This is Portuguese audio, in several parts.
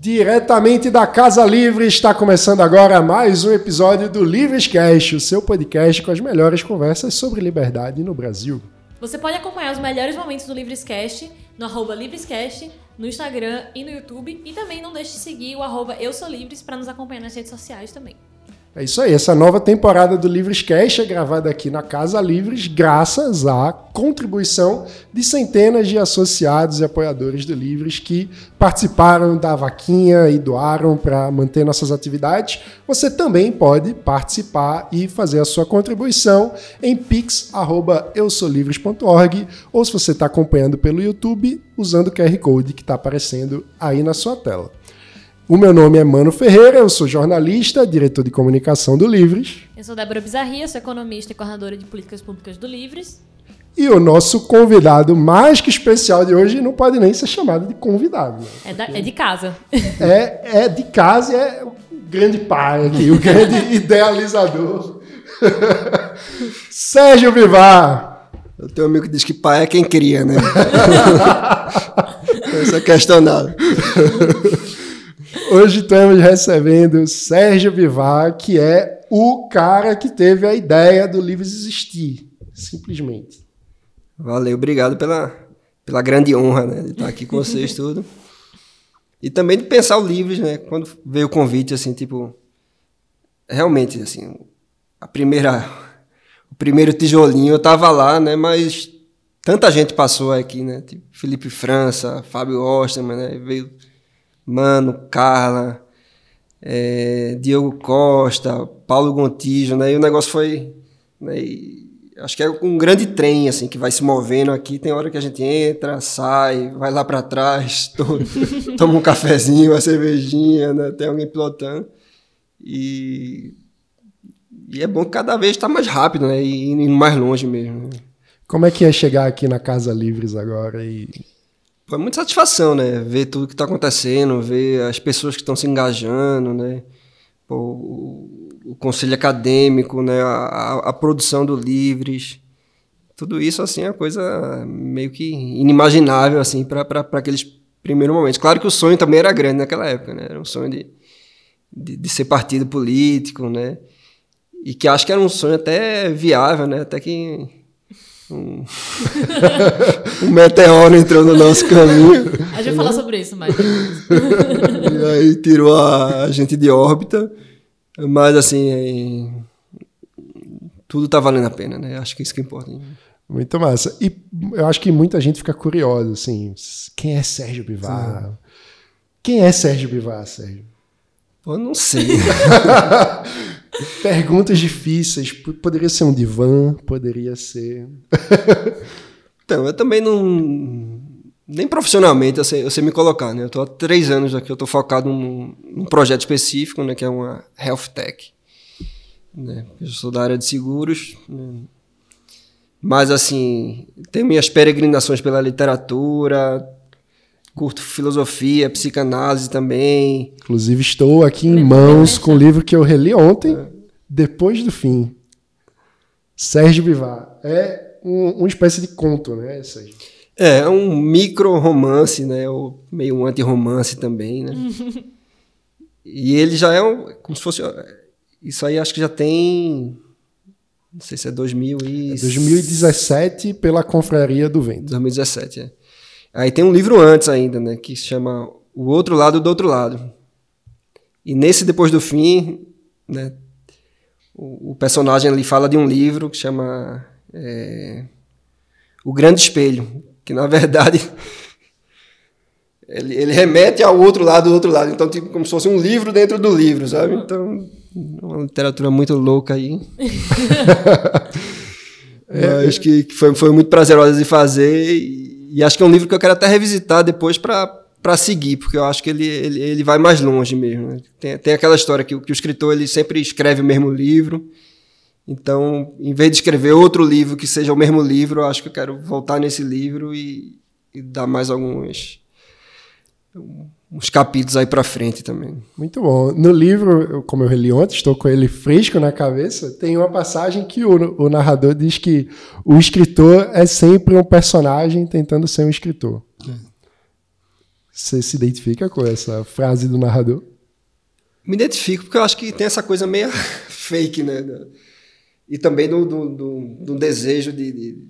Diretamente da Casa Livre, está começando agora mais um episódio do Livrescast, o seu podcast com as melhores conversas sobre liberdade no Brasil. Você pode acompanhar os melhores momentos do Livrescast no arroba Livrescast, no Instagram e no YouTube. E também não deixe de seguir o arroba Eu Sou Livres para nos acompanhar nas redes sociais também. É isso aí, essa nova temporada do Livres Cash é gravada aqui na Casa Livres, graças à contribuição de centenas de associados e apoiadores do Livres que participaram da vaquinha e doaram para manter nossas atividades. Você também pode participar e fazer a sua contribuição em pix@eusolivres.org ou se você está acompanhando pelo YouTube, usando o QR Code que está aparecendo aí na sua tela. O meu nome é Mano Ferreira, eu sou jornalista, diretor de comunicação do Livres. Eu sou Débora Bizarria, sou economista e coordenadora de políticas públicas do Livres. E o nosso convidado mais que especial de hoje não pode nem ser chamado de convidado. Né? É, da, é, de casa. É, é de casa e é o grande pai aqui, o grande idealizador. Sérgio Vivar. Eu tenho um amigo que diz que pai é quem cria, né? Essa é questionável. Hoje estamos recebendo Sérgio Vivar, que é o cara que teve a ideia do Livres existir, simplesmente. Valeu, obrigado pela, pela grande honra né, de estar aqui com vocês tudo. E também de pensar o Livres, né? Quando veio o convite, assim, tipo... Realmente, assim, a primeira... O primeiro tijolinho, eu tava lá, né? Mas tanta gente passou aqui, né? Tipo, Felipe França, Fábio Osterman, né? Veio Mano, Carla, é, Costa, Paulo Gontijo, né? E o negócio foi. Né, acho que é um grande trem, assim, que vai se movendo aqui. Tem hora que a gente entra, sai, vai lá para trás, toma um cafezinho, uma cervejinha, né? Tem alguém pilotando. E, e é bom que cada vez está mais rápido, né? E indo mais longe mesmo. Né? Como é que é chegar aqui na Casa Livres agora e é muita satisfação, né? Ver tudo que está acontecendo, ver as pessoas que estão se engajando, né? O, o, conselho acadêmico, né? A, a, produção do Livres. Tudo isso, assim, é coisa meio que inimaginável, assim, para aqueles primeiros momentos. Claro que o sonho também era grande naquela época, né? Era um sonho de, de, de ser partido político, né? E que acho que era um sonho até viável, né? Até que um, um meteoro entrou no nosso caminho. A gente vai falar sobre isso mais. e aí tirou a, a gente de órbita. Mas assim, é, tudo tá valendo a pena, né? Acho que é isso que importa. Muito massa. E eu acho que muita gente fica curiosa, assim, quem é Sérgio Bivar? Sim. Quem é Sérgio Bivar, Sérgio? Pô, não sei. Perguntas difíceis. Poderia ser um divã, poderia ser. então, eu também não. Nem profissionalmente eu sei, eu sei me colocar, né? Eu estou há três anos aqui, eu estou focado num, num, projeto específico, né? Que é uma Health Tech. Né? Eu sou da área de seguros. Né? Mas, assim, tenho minhas peregrinações pela literatura, curto filosofia, psicanálise também. Inclusive, estou aqui em mãos com o livro que eu reli ontem, é. Depois do Fim. Sérgio Bivar. É um, uma espécie de conto, né, Sérgio? É, é um micro-romance, né? Ou meio um anti-romance também, né? e ele já é um, como se fosse. Isso aí acho que já tem. Não sei se é 2000 e... É 2017 pela Confraria do Vento. 2017, é. Aí tem um livro antes ainda, né, que se chama O Outro Lado do Outro Lado. E nesse Depois do Fim, né, o, o personagem ali fala de um livro que chama é, O Grande Espelho, que na verdade ele, ele, remete ao outro lado do outro lado. Então, tipo, como se fosse um livro dentro do livro, sabe? Então, uma literatura muito louca aí. é, acho que, foi, foi muito prazerosa de fazer. E, e acho que é um livro que eu quero até revisitar depois para seguir, porque eu acho que ele, ele, ele vai mais longe mesmo. Né? Tem, tem aquela história que, que o escritor ele sempre escreve o mesmo livro. Então, em vez de escrever outro livro que seja o mesmo livro, eu acho que eu quero voltar nesse livro e, e dar mais alguns uns capítulos aí para frente também. Muito bom. No livro, como eu reli ontem, estou com ele fresco na cabeça, tem uma passagem que o, o narrador diz que o escritor é sempre um personagem tentando ser um escritor. É. Você se identifica com essa frase do narrador? Me identifico porque eu acho que tem essa coisa meio fake, né? E também do, do, do, do desejo de, de,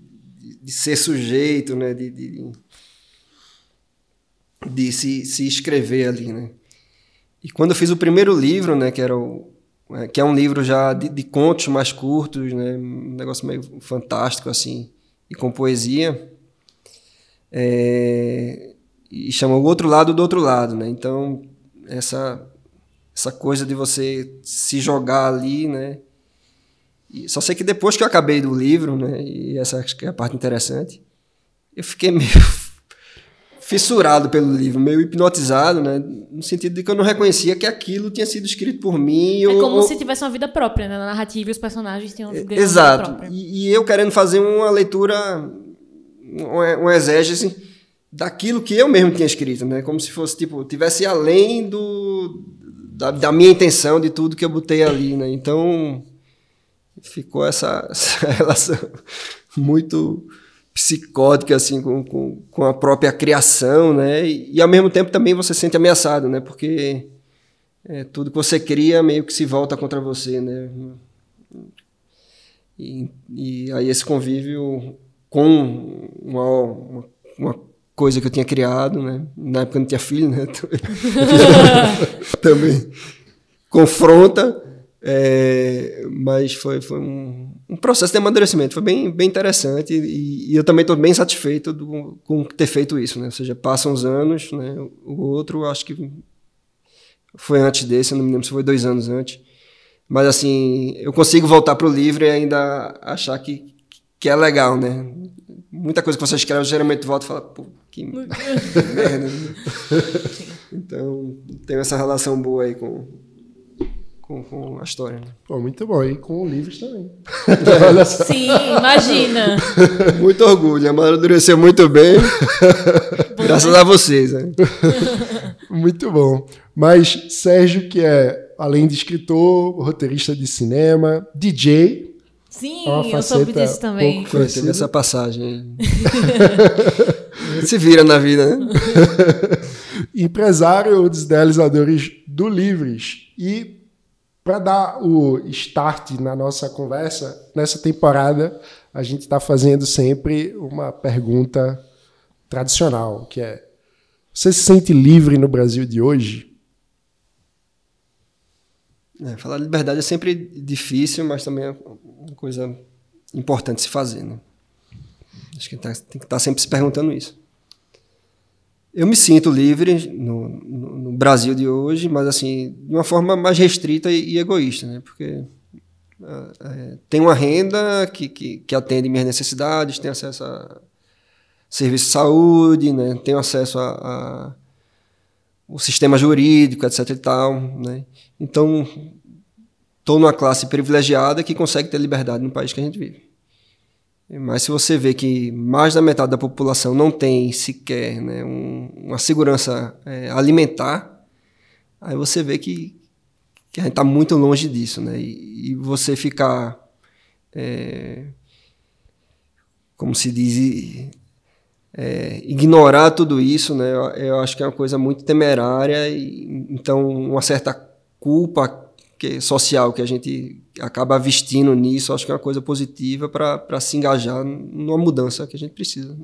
de, ser sujeito, né? De, de, de se, se escrever ali, né? E quando eu fiz o primeiro livro, né? Que era o, é, que é um livro já de, de, contos mais curtos, né? Um negócio meio fantástico assim e com poesia. É, e chama o outro lado do outro lado, né? Então essa essa coisa de você se jogar ali, né? E só sei que depois que eu acabei do livro, né? E essa acho que é a parte interessante, eu fiquei meio fissurado pelo livro, meio hipnotizado, né? No sentido de que eu não reconhecia que aquilo tinha sido escrito por mim. É ou, como ou... se tivesse uma vida própria, né? Na narrativa e os personagens tinham uma Exato. vida própria. E, e eu querendo fazer uma leitura, um, um exégese daquilo que eu mesmo tinha escrito, né? Como se fosse, tipo, tivesse além do, da, da minha intenção, de tudo que eu botei ali, né? Então, ficou essa, essa relação muito psicótica assim com, com, com, a própria criação, né? E, e, ao mesmo tempo também você se sente ameaçado, né? Porque é, tudo que você cria meio que se volta contra você, né? E, e aí esse convívio com uma, uma, uma, coisa que eu tinha criado, né? Na época eu não tinha filho, né? também confronta é, mas foi, foi um, um, processo de amadurecimento, foi bem, bem interessante e, e eu também estou bem satisfeito do, com ter feito isso, né? Ou seja, passam os anos, né? O outro, acho que foi antes desse, eu não me lembro se foi dois anos antes. Mas assim, eu consigo voltar para o livro e ainda achar que, que é legal, né? Muita coisa que você escreve, geralmente volta e fala, pô, que merda. Então, tenho essa relação boa aí com, com, com a história. Né? Pô, muito bom. E com livros também. Sim, imagina. muito orgulho. Amadureceu muito bem. graças a vocês. Né? muito bom. Mas Sérgio, que é, além de escritor, roteirista de cinema, DJ. Sim, é eu soube disso também. Teve essa passagem. Se vira na vida, né? Empresário dos idealizadores do Livres. E para dar o start na nossa conversa, nessa temporada, a gente está fazendo sempre uma pergunta tradicional, que é: você se sente livre no Brasil de hoje? É, falar de liberdade é sempre difícil, mas também é uma coisa importante se fazer. Né? Acho que tá, tem que estar tá sempre se perguntando isso. Eu me sinto livre no, no, no, Brasil de hoje, mas assim, de uma forma mais restrita e, e egoísta, né? Porque é, tem uma renda que, que, que, atende minhas necessidades, tem acesso a serviço de saúde, né? Tenho acesso a, a o sistema jurídico, etc e tal, né? Então, estou numa classe privilegiada que consegue ter liberdade no país que a gente vive. Mas se você vê que mais da metade da população não tem sequer né, um, uma segurança é, alimentar, aí você vê que, que a gente está muito longe disso. Né? E, e você ficar, é, como se diz, é, ignorar tudo isso, né, eu, eu, acho que é uma coisa muito temerária. E, então, uma certa culpa que, social que a gente acaba vestindo nisso, acho que é uma coisa positiva para se engajar numa mudança que a gente precisa.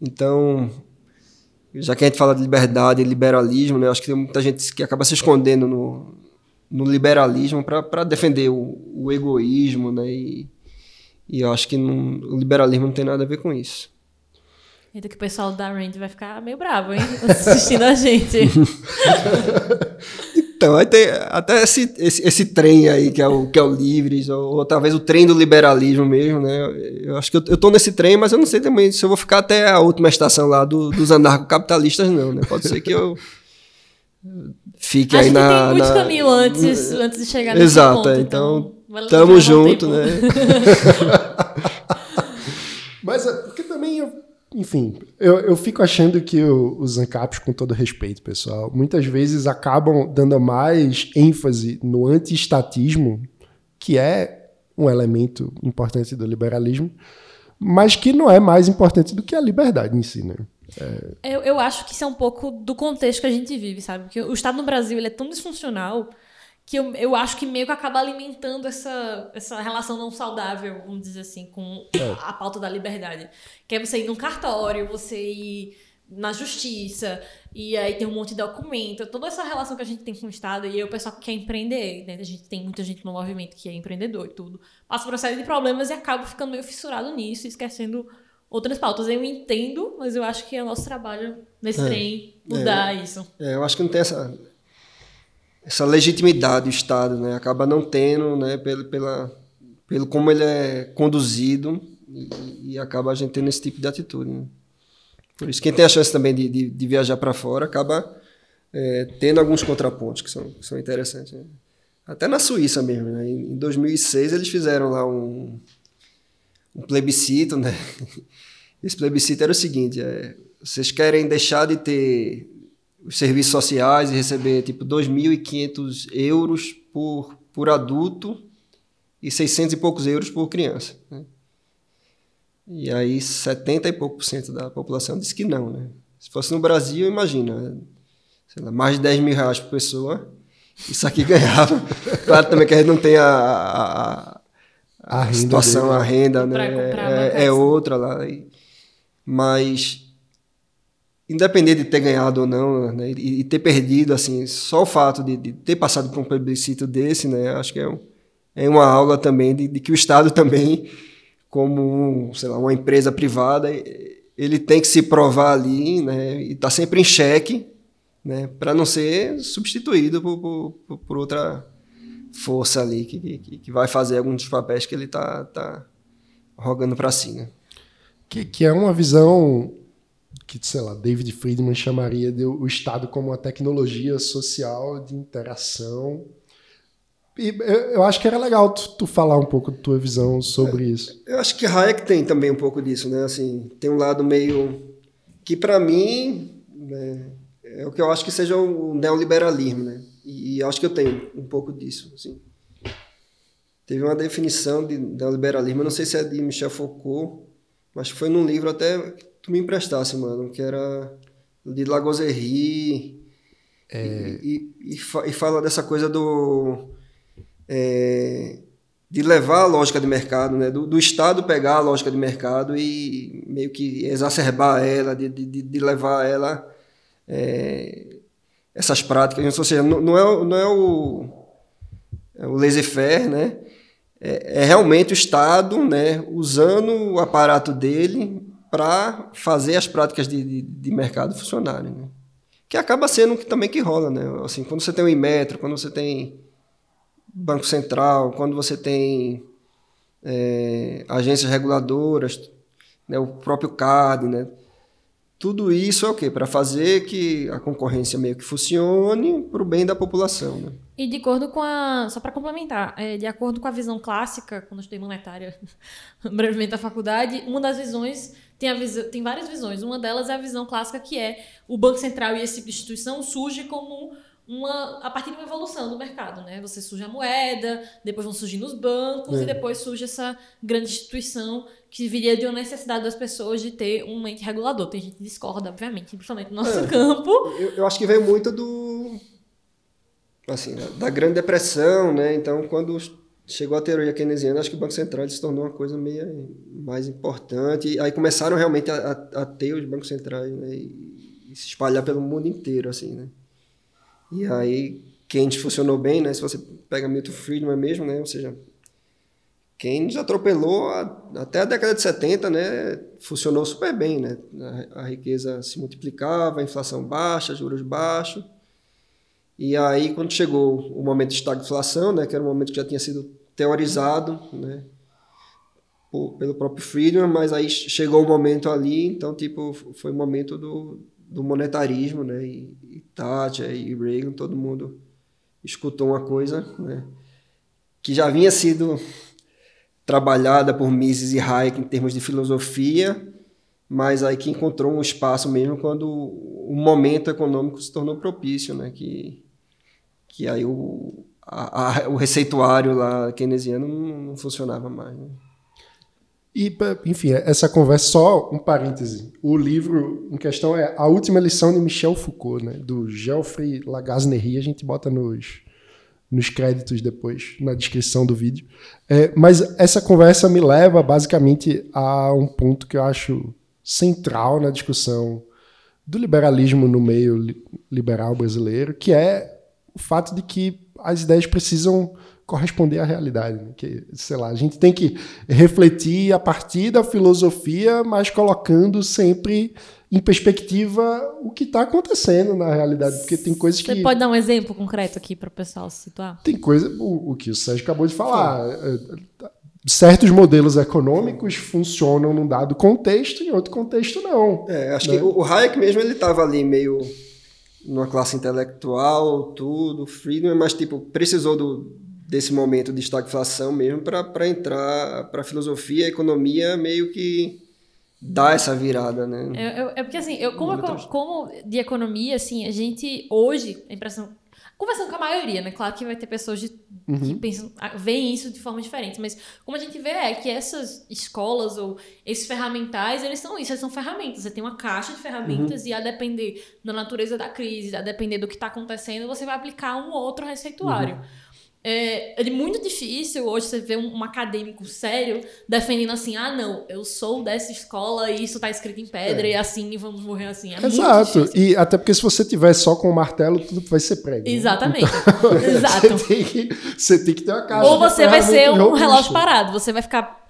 Então, já que a gente fala de liberdade e liberalismo, né, acho que tem muita gente que acaba se escondendo no, no liberalismo para defender o, o, egoísmo, né, e, e eu acho que não, o liberalismo não tem nada a ver com isso. Eita, que o pessoal da Rand vai ficar meio bravo, hein? Assistindo a gente. Então, aí tem até esse, esse, esse, trem aí, que é o, que é o Livres, ou, ou, talvez o trem do liberalismo mesmo, né? Eu acho que eu, eu tô nesse trem, mas eu não sei também se eu vou ficar até a última estação lá do, dos anarcocapitalistas, não, né? Pode ser que eu fique acho aí na... tem muito na, caminho antes, antes de chegar nesse Exato, ponto, é, então, então tamo junto, né? mas é, porque também eu enfim, eu, eu fico achando que os ANCAPs, com todo respeito, pessoal, muitas vezes acabam dando mais ênfase no anti-estatismo, que é um elemento importante do liberalismo, mas que não é mais importante do que a liberdade em si, né? Eu, eu acho que isso é um pouco do contexto que a gente vive, sabe? Porque o Estado no Brasil ele é tão disfuncional que eu, eu acho que meio que acaba alimentando essa, essa relação não saudável, vamos dizer assim, com a, a pauta da liberdade. Que é você ir num cartório, você ir na justiça, e aí tem um monte de documento, toda essa relação que a gente tem com o Estado, e aí o pessoal que quer empreender, né? A gente tem muita gente no movimento que é empreendedor e tudo, passa por uma série de problemas e acaba ficando meio fissurado nisso, esquecendo outras pautas. Eu entendo, mas eu acho que é nosso trabalho nesse É. trem mudar isso. É, eu acho que não tem essa, essa legitimidade do Estado, né? Acaba não tendo, né? Pelo, pela, pelo como ele é conduzido e, e acaba a gente tendo esse tipo de atitude. né? Por isso, quem tem a chance também de, de, de viajar para fora acaba é, tendo alguns contrapontos que são, que são interessantes. né? Até na Suíça mesmo, né? Em em 2006 eles fizeram lá um, um plebiscito, né? Esse plebiscito era o seguinte: é, vocês querem deixar de ter os serviços sociais e receber tipo 2.500 euros por, por adulto e 600 e poucos euros por criança. Né? E aí 70 e pouco por cento da população disse que não. Né? Se fosse no Brasil, imagina, sei lá, mais de 10 mil reais por pessoa, isso aqui ganhava. claro também que a gente não tem a, a, a- A situação, dele. a renda, né? É, é outra lá. E- Mas independente de ter ganhado ou não, né, e, e ter perdido, assim, só o fato de, de ter passado por um plebiscito desse, né, acho que é, um, é uma aula também de, de que o Estado também, como, sei lá, uma empresa privada, ele tem que se provar ali, né, e tá sempre em xeque, né, para não ser substituído por, por, por- por outra força ali que, que, que vai fazer alguns dos papéis que ele tá, tá rogando para si, né. Que, que é uma visão que, sei lá, David Friedman chamaria de o Estado como uma tecnologia social de interação. E eu, eu acho que era legal tu, tu falar um pouco da tua visão sobre isso. Eu acho que Hayek tem também um pouco disso, né? Assim, tem um lado meio que para mim né, é o que eu acho que seja o neoliberalismo, né? E, e acho que eu tenho um pouco disso, assim. Teve uma definição de neoliberalismo, eu não sei se é de Michel Foucault, mas foi num livro até tu me emprestasse, mano, que era de Lagozerri. E, e, e, fa- e fala dessa coisa do é, de levar a lógica de mercado, né? do, do Estado pegar a lógica de mercado e meio que exacerbar ela, de, de, de levar ela é, essas práticas. Ou seja, não, não é, o- não é o, é o laissez-faire, né? É, é realmente o Estado né, usando o aparato dele para fazer as práticas de, de, de mercado funcionarem. Né? Que acaba sendo que também que rola. Né? Assim, quando você tem o Inmetro, quando você tem Banco Central, quando você tem é, agências reguladoras, né, o próprio CAD, né? Tudo isso é o quê? Para fazer que a concorrência meio que funcione para o bem da população. Né? E de acordo com a. Só para complementar, é, de acordo com a visão clássica, quando eu estudei monetária brevemente na faculdade, uma das visões. Tem, a visão, tem várias visões. Uma delas é a visão clássica que é o Banco Central e esse tipo de instituição surge como uma. a partir de uma evolução do mercado. Né? Você surge a moeda, depois vão surgindo os bancos É. e depois surge essa grande instituição que viria de uma necessidade das pessoas de ter um ente regulador. Tem gente que discorda, obviamente, principalmente no nosso É. campo. Eu, eu acho que vem muito do. Assim, da, da Grande Depressão, né? Então, quando chegou a teoria keynesiana, acho que o Banco Central se tornou uma coisa meio mais importante. E aí começaram realmente a, a, a ter os bancos centrais né? e, e se espalhar pelo mundo inteiro, assim, né? E aí, Keynes funcionou bem, né? Se você pega Milton Friedman mesmo, né? Ou seja, Keynes atropelou a- até a década de 70, né? Funcionou super bem, né? A, a riqueza se multiplicava, a inflação baixa, juros baixos. E aí, quando chegou o momento de estagflação, né? Que era um momento que já tinha sido teorizado, né? por- pelo próprio Friedman, mas aí chegou o momento ali, então, tipo, foi o momento do, do monetarismo, né? E, e Thatcher e Reagan, todo mundo escutou uma coisa, né? Que já vinha sido trabalhada por Mises e Hayek em termos de filosofia, mas aí que encontrou um espaço mesmo quando o momento econômico se tornou propício, né? Que, que aí o, a- a- o receituário lá keynesiano não, não funcionava mais. Né? E, enfim, essa conversa, só um parêntese. O livro em questão é A Última Lição de Michel Foucault, né? do Geoffrey Lagaznerie. A gente bota nos, nos créditos depois, na descrição do vídeo. É, mas essa conversa me leva basicamente a um ponto que eu acho central na discussão do liberalismo no meio liberal brasileiro, que é o fato de que as ideias precisam corresponder à realidade. Né? Que, sei lá, a gente tem que refletir a partir da filosofia, mas colocando sempre em perspectiva o que está acontecendo na realidade, porque tem coisas que... Você pode dar um exemplo concreto aqui para o pessoal se situar? Tem coisa, o, o, que o Sérgio acabou de falar, é, certos modelos econômicos funcionam num dado contexto, em outro contexto não. É, acho né? que o Hayek mesmo, ele estava ali meio numa classe intelectual, tudo, freedom, mas tipo, precisou do, desse momento de estagflação mesmo para entrar para a filosofia, a economia meio que dá essa virada, né? É, é, é porque assim, eu como, como de economia, assim, a gente hoje, a impressão conversando com a maioria, né? Claro que vai ter pessoas de, uhum. que pensam, veem isso de forma diferente, mas como a gente vê é que essas escolas ou esses ferramentais, eles são isso, eles são ferramentas. Você tem uma caixa de ferramentas uhum. e a depender da natureza da crise, a depender do que está acontecendo, você vai aplicar um outro receituário. Uhum. É, é muito difícil hoje você ver um, um, acadêmico sério defendendo assim: ah, não, eu sou dessa escola e isso tá escrito em pedra é. e assim e vamos morrer assim. É Exato. E até porque se você tiver só com o martelo, tudo vai ser prego. Né? Exatamente. Então, Exato. Você tem, que, você tem que ter uma caixa. Ou você vai ser um relógio parado. Você vai ficar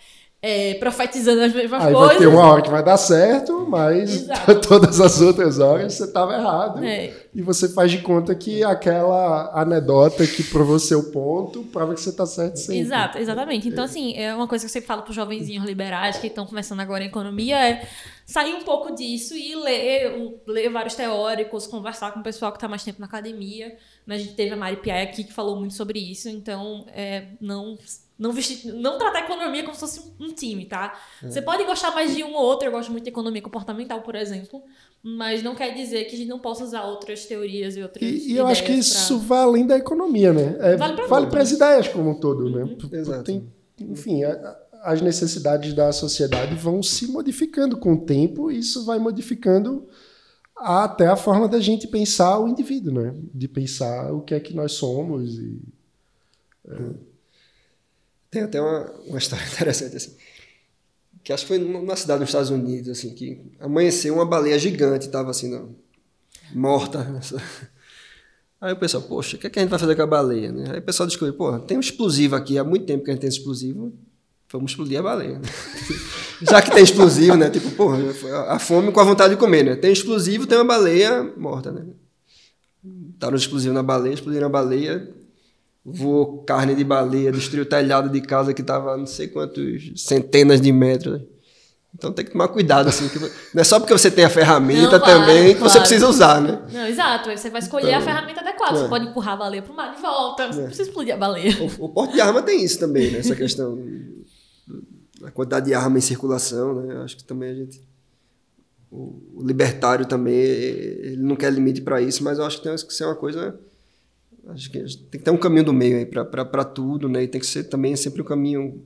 é, profetizando as mesmas Aí coisas. Vai ter uma hora que vai dar certo, mas todas as outras horas você estava errado. É. E você faz de conta que aquela anedota que provou seu ponto prova que você está certo sempre. Exato, exatamente. Então, assim, é uma coisa que eu sempre falo para os jovenzinhos liberais que estão começando agora em economia é sair um pouco disso e ler, ler vários teóricos, conversar com o pessoal que está mais tempo na academia. A gente teve a Mari Piai aqui que falou muito sobre isso, então é, não não, vestir, não tratar a economia como se fosse um, time, tá? É. Você pode gostar mais de um ou outro, eu gosto muito de economia comportamental, por exemplo, mas não quer dizer que a gente não possa usar outras teorias e outras E, e eu acho que isso vai além da economia, né? É, vale para vale as ideias como um todo, né? uhum. né? Exato. Tem, enfim, a, as necessidades da sociedade vão se modificando com o tempo e isso vai modificando até a forma da gente pensar o indivíduo, né? De pensar o que é que nós somos e... É. Tem até uma, uma história interessante, assim. Que acho que foi numa cidade nos Estados Unidos, assim, que amanheceu uma baleia gigante, estava assim, não, morta. Aí o pessoal, poxa, o que, é que a gente vai fazer com a baleia? Né? Aí o pessoal descobriu, pô, tem um explosivo aqui, há muito tempo que a gente tem explosivo, vamos explodir a baleia. Já que tem explosivo, né? Tipo, porra, a fome com a vontade de comer, né? Tem explosivo, tem uma baleia morta, né? Taram explosivo na baleia, explodiram a baleia, voou carne de baleia, destruiu o telhado de casa que estava não sei quantos centenas de metros. Então tem que tomar cuidado, assim, que não é só porque você tem a ferramenta não, claro, também que claro. você precisa usar, né? Não, exato. Você vai escolher então, a ferramenta adequada. É. Você pode empurrar a baleia para o mar de volta, você é. não precisa explodir a baleia. O, o porte de arma tem isso também, né? Essa questão da quantidade de arma em circulação, né? Eu acho que também a gente o, o libertário também ele não quer limite para isso, mas eu acho que tem que ser uma coisa Acho que tem que ter um caminho do meio aí para tudo, né? E tem que ser também sempre um caminho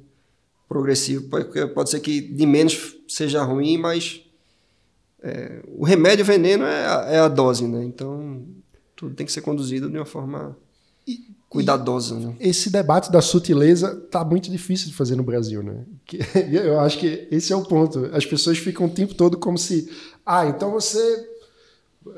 progressivo. Pode, pode ser que de menos seja ruim, mas é, o remédio, o veneno é a, é a, dose, né? Então tudo tem que ser conduzido de uma forma e, cuidadosa. E né? Esse debate da sutileza tá muito difícil de fazer no Brasil, né? Eu acho que esse é o ponto. As pessoas ficam o tempo todo como se, ah, então você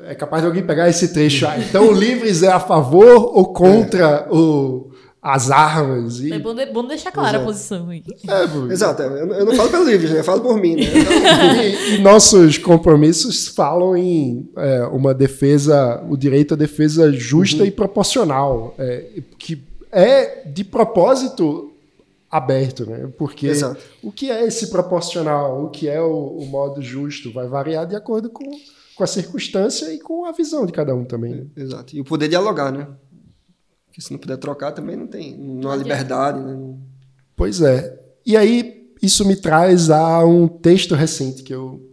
é capaz de alguém pegar esse trecho aí. Então o Livres é a favor ou contra é. o, as armas? E... É bom, de, bom deixar clara Exato. a posição aí. É, Exato, eu, eu, não falo pelo Livres, né? eu falo por mim. Né? e, e, nossos compromissos falam em é, uma defesa, o direito à defesa justa uhum. e proporcional, é, que é de propósito aberto, né? Porque Exato. o que é esse proporcional, o que é o, o modo justo, vai variar de acordo com com a circunstância e com a visão de cada um também. É, exato. E o poder dialogar, né? Porque se não puder trocar também não tem, não há liberdade, né? Pois é. E aí isso me traz a um texto recente que eu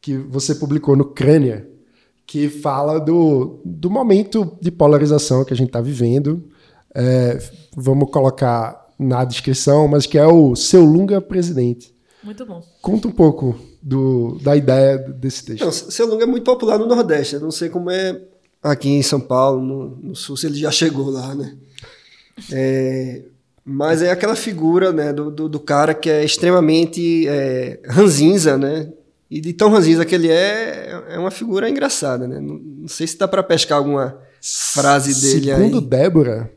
que você publicou no Crânia, que fala do, do momento de polarização que a gente está vivendo. É, vamos colocar na descrição, mas que é o seu Lunga presidente. Muito bom. Conta um pouco do, da ideia desse texto. Não, seu Lunga é muito popular no Nordeste. Eu não sei como é aqui em São Paulo, no, no Sul, se ele já chegou lá, né? É, mas é aquela figura né, do, do, do cara que é extremamente é, ranzinza, né? E de tão ranzinza que ele é, é uma figura engraçada, né? Não, não sei se dá para pescar alguma frase dele Segundo aí. Segundo Débora,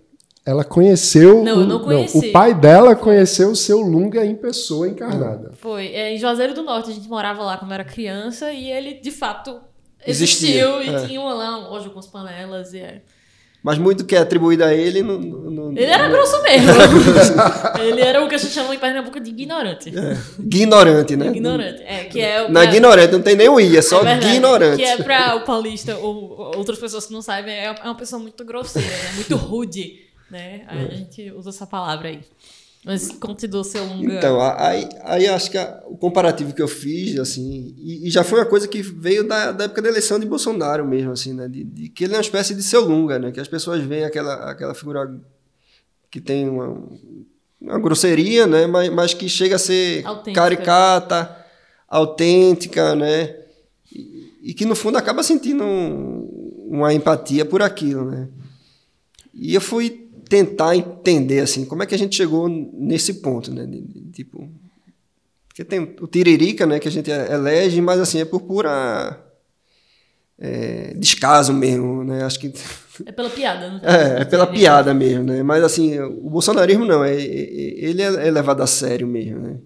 ela conheceu. Não, eu não conheci. Não, o pai dela conheceu o seu Lunga em pessoa encarnada. Foi. É, em Juazeiro do Norte, a gente morava lá quando era criança e ele, de fato, Existia, existiu e é. tinha lá uma loja com as panelas e é. Mas muito que é atribuído a ele não. não- não- Ele era grosso mesmo. ele era o que a gente chama em Pernambuco de ignorante. é, ignorante, né? Ignorante. É, que é o. Não é ignorante, não tem nem o I, é só é verdade, ignorante. Que é pra o paulista ou outras pessoas que não sabem, é uma pessoa muito grosseira, né? Muito rude, né? Aí A gente usa essa palavra aí. Mas continua seu longa. Então, aí, aí acho que a- o comparativo que eu fiz, assim, e, e já foi uma coisa que veio da, da época da eleição de Bolsonaro mesmo, assim, né? De, de que ele é uma espécie de seu Lunga, né? Que as pessoas veem aquela, aquela figura que tem uma, uma grosseria, né? Mas, mas que chega a ser Autêntica. caricata, autêntica, né? E, e que no fundo acaba sentindo um- uma empatia por aquilo, né? E eu fui tentar entender assim, como é que a gente chegou nesse ponto, né? De- de- tipo, porque tem o tiririca, né, que a gente elege, mas assim é por pura é, descaso mesmo, né? Acho que É pela piada, não é, é pela piada mesmo, né? Mas assim, o bolsonarismo não, é, é- ele é, é levado a sério mesmo, né?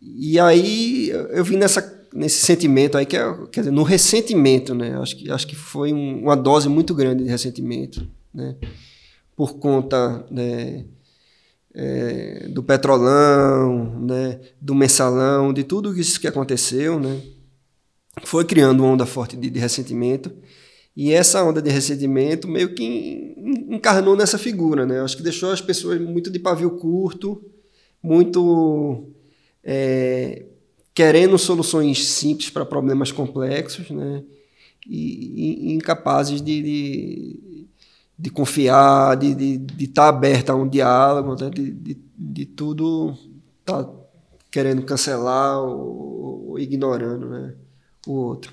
E aí eu vim nessa, nesse sentimento aí, que é, quer dizer, no ressentimento, né? Acho que, acho que foi um- uma dose muito grande de ressentimento, né? Por conta né, é, do petrolão, né? Do mensalão, de tudo isso que aconteceu, né? Foi criando uma onda forte de, de ressentimento. E essa onda de ressentimento meio que en- encarnou nessa figura, né? Acho que deixou as pessoas muito de pavio curto, muito é, querendo soluções simples para problemas complexos, né? E, e incapazes de, de, de confiar, de estar de, de tá aberta a um diálogo, né? de, de, de tudo tá querendo cancelar ou, ou ignorando né? o outro.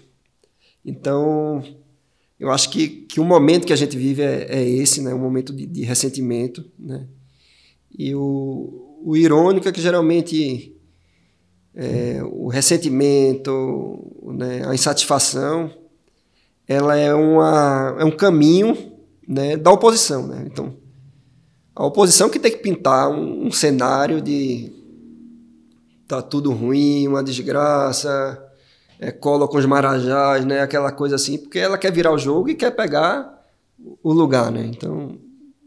Então, eu acho que, que o momento que a gente vive é, é esse, né? um momento de, de ressentimento. Né? E o, o irônico é que geralmente é, o ressentimento, né? a insatisfação, ela é, uma, é um caminho né? da oposição. Né? Então, a oposição que tem que pintar um, um cenário de tá tudo ruim, uma desgraça, é, cola com os marajás, né? Aquela coisa assim, porque ela quer virar o jogo e quer pegar o lugar, né? Então,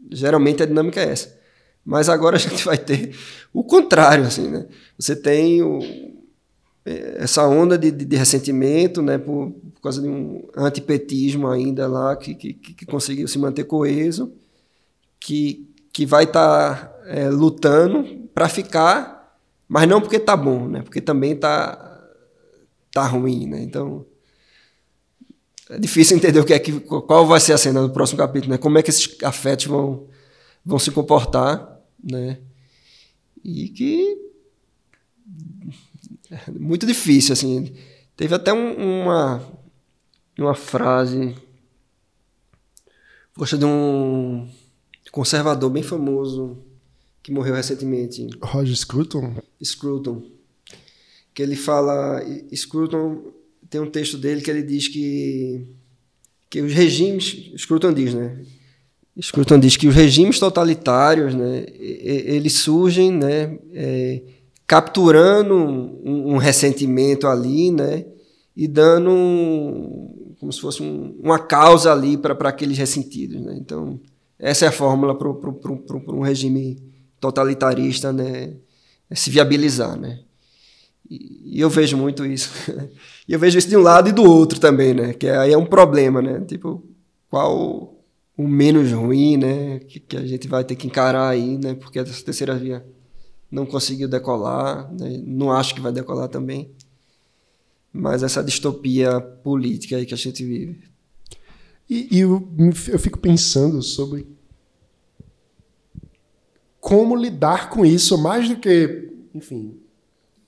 geralmente a dinâmica é essa. Mas agora a gente vai ter o contrário, assim, né? Você tem o, essa onda de, de, de ressentimento, né? Por, por, causa de um antipetismo ainda lá que, que, que conseguiu se manter coeso, que, que vai estar tá, é, lutando para ficar mas não porque tá bom, né? Porque também tá tá ruim, né? Então é difícil entender o que é que qual vai ser a cena do próximo capítulo, né? Como é que esses afetos vão vão se comportar, né? E que muito difícil assim. Teve até um, uma uma frase poxa de um conservador bem famoso que morreu recentemente. Roger Scruton? Scruton. Que ele fala. Scruton tem um texto dele que ele diz que. que os regimes. Scruton diz, né? Scruton diz que os regimes totalitários, né, eles surgem, né, é, capturando um, um, ressentimento ali, né, e dando um, como se fosse um, uma causa ali para aqueles ressentidos, né. Então essa é a fórmula para um regime totalitarista, né, se viabilizar, né. E, e eu vejo muito isso. e eu vejo isso de um lado e do outro também, né, que aí é um problema, né, tipo, qual o menos ruim, né, que, que, a gente vai ter que encarar aí, né, porque essa terceira via não conseguiu decolar, né, não acho que vai decolar também, mas essa distopia política aí que a gente vive. E, e eu, eu fico pensando sobre como lidar com isso, mais do que, enfim,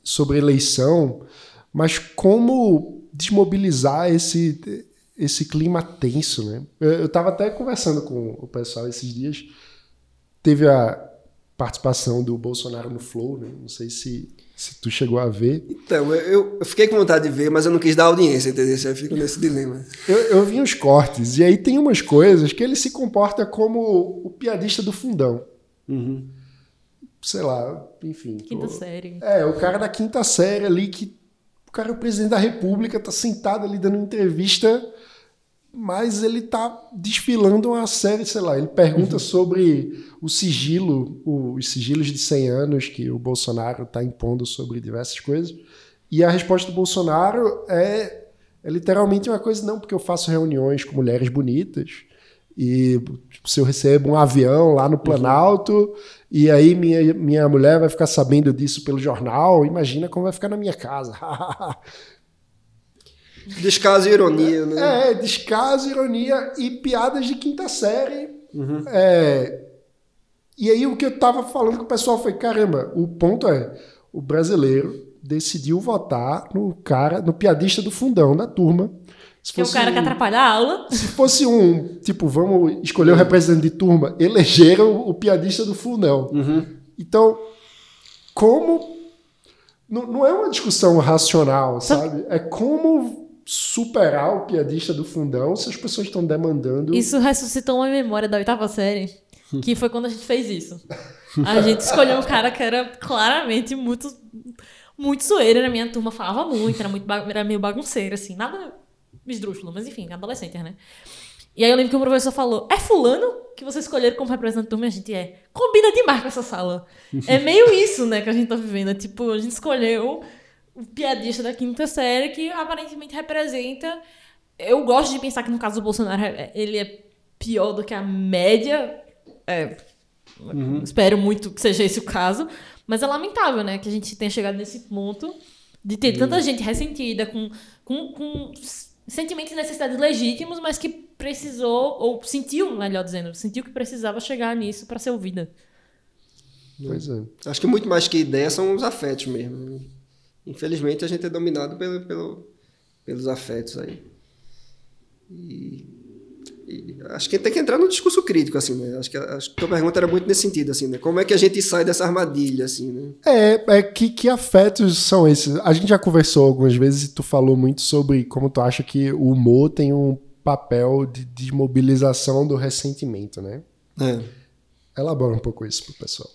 sobre eleição, mas como desmobilizar esse, esse clima tenso, né? Eu estava até conversando com o pessoal esses dias. Teve a participação do Bolsonaro no Flow, né? Não sei se, se tu chegou a ver. Então, eu, eu fiquei com vontade de ver, mas eu não quis dar audiência, entendeu? Eu fico nesse dilema. Eu, eu vi uns cortes, e aí tem umas coisas que ele se comporta como o piadista do fundão. Uhum. Sei lá, enfim. Quinta o, série. É, o cara da quinta série ali que. O cara é o presidente da república, tá sentado ali dando entrevista mas ele tá desfilando uma série, sei lá, ele pergunta uhum. sobre o sigilo, os sigilos de 100 anos que o Bolsonaro está impondo sobre diversas coisas, e a resposta do Bolsonaro é, é, literalmente uma coisa, não, porque eu faço reuniões com mulheres bonitas, e tipo, se eu recebo um avião lá no Planalto, uhum. e aí minha, minha mulher vai ficar sabendo disso pelo jornal, imagina como vai ficar na minha casa. Descaso e ironia, né? É, descaso, ironia e piadas de quinta série. Uhum. É... E aí o que eu tava falando com o pessoal foi, caramba, o ponto é, o brasileiro decidiu votar no cara, no piadista do fundão da turma. Se que é o cara um, que atrapalha a aula. Se fosse um, tipo, vamos escolher o um representante de turma, elegeram o, o piadista do fundão. Uhum. Então, como não, não, é uma discussão racional, sabe? É como superar o piadista do fundão se as pessoas estão demandando. Isso ressuscitou uma memória da oitava série, que foi quando a gente fez isso. A gente escolheu um cara que era claramente muito muito zoeira na minha turma, falava muito, era, muito era meio bagunceiro, assim, nada esdrúxulo, mas enfim, adolescente, né? E aí eu lembro que o professor falou: É fulano que vocês escolheram como representante da turma? A gente é. Combina demais com essa sala. é meio isso, né, que a gente tá vivendo. É, tipo, a gente escolheu o piadista da quinta série que aparentemente representa. Eu gosto de pensar que no caso do Bolsonaro ele é pior do que a média. É, uhum. Espero muito que seja esse o caso. Mas é lamentável, né? Que a gente tenha chegado nesse ponto de ter uhum. tanta gente ressentida, com, com, com sentimentos e necessidades legítimos, mas que precisou, ou sentiu, melhor dizendo, sentiu que precisava chegar nisso para ser ouvida. Pois é. Acho que muito mais que ideia são os afetos mesmo. Infelizmente a gente é dominado pelo, pelo, pelos afetos aí. E, e, acho que tem que entrar no discurso crítico, assim, né? Acho que a, a tua pergunta era muito nesse sentido, assim, né? Como é que a gente sai dessa armadilha, assim, né? É, é que, que afetos são esses? A gente já conversou algumas vezes e tu falou muito sobre como tu acha que o humor tem um papel de desmobilização do ressentimento, né? É. Elabora um pouco isso pro pessoal.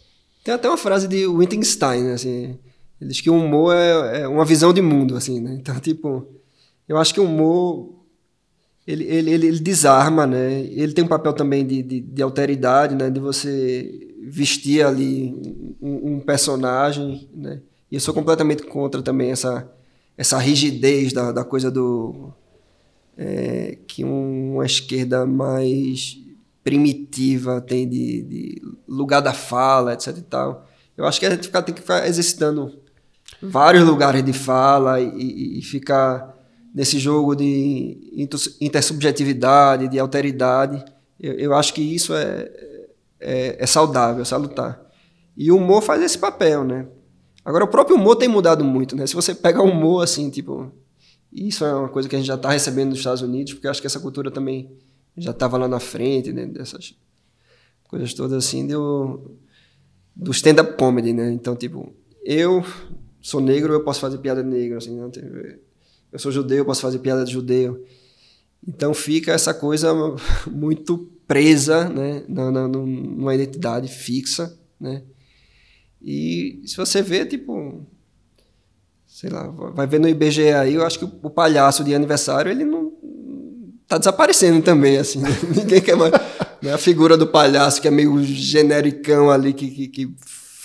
Tem até uma frase de Wittgenstein, né? Assim, ele diz que o humor é, é, uma visão de mundo, assim, né? Então, tipo, eu acho que o humor ele, ele, ele, ele desarma, né? Ele tem um papel também de, de, de alteridade, né? De você vestir ali um, um, personagem, né? E eu sou completamente contra também essa, essa rigidez da, da coisa do... É, que uma esquerda mais primitiva tem de, de, lugar da fala, etc e tal. Eu acho que a gente tem que ficar exercitando vários lugares de fala e, e ficar nesse jogo de intersubjetividade, de alteridade. Eu, eu acho que isso é, é, é, saudável, salutar. E o humor faz esse papel, né? Agora, o próprio humor tem mudado muito, né? Se você pega o humor, assim, tipo... Isso é uma coisa que a gente já está recebendo nos Estados Unidos, porque acho que essa cultura também já estava lá na frente, né? Dessas coisas todas, assim, do, do stand-up comedy, né? Então, tipo, eu sou negro, eu posso fazer piada de negro, assim, não tem, eu sou judeu, eu posso fazer piada de judeu. Então fica essa coisa muito presa, né, na, na, numa identidade fixa, né? E se você vê, tipo, sei lá, vai ver no IBGE aí, eu acho que o, palhaço de aniversário, ele não tá desaparecendo também, assim, né? ninguém quer mais, né? a figura do palhaço que é meio genericão ali, que, que, que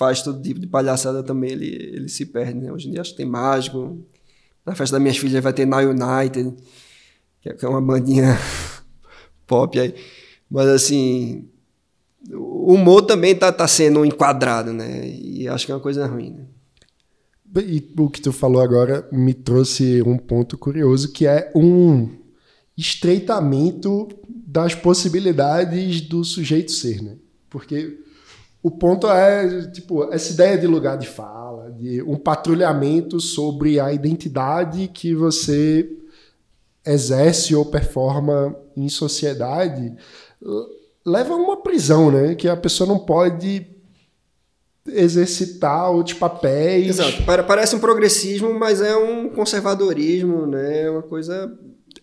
faz todo tipo de palhaçada também, ele, ele se perde, né? Hoje em dia acho que tem mágico. Na festa das minhas filhas vai ter Now United, é, que é uma bandinha pop aí. Mas assim, o humor também tá, tá sendo enquadrado, né? E acho que é uma coisa ruim, né? E o que tu falou agora me trouxe um ponto curioso, que é um estreitamento das possibilidades do sujeito ser, né? Porque o ponto é, tipo, essa ideia de lugar de fala, de um patrulhamento sobre a identidade que você exerce ou performa em sociedade, leva a uma prisão, né? Que a pessoa não pode exercitar outros papéis. Exato. Parece um progressismo, mas é um conservadorismo, né? É uma coisa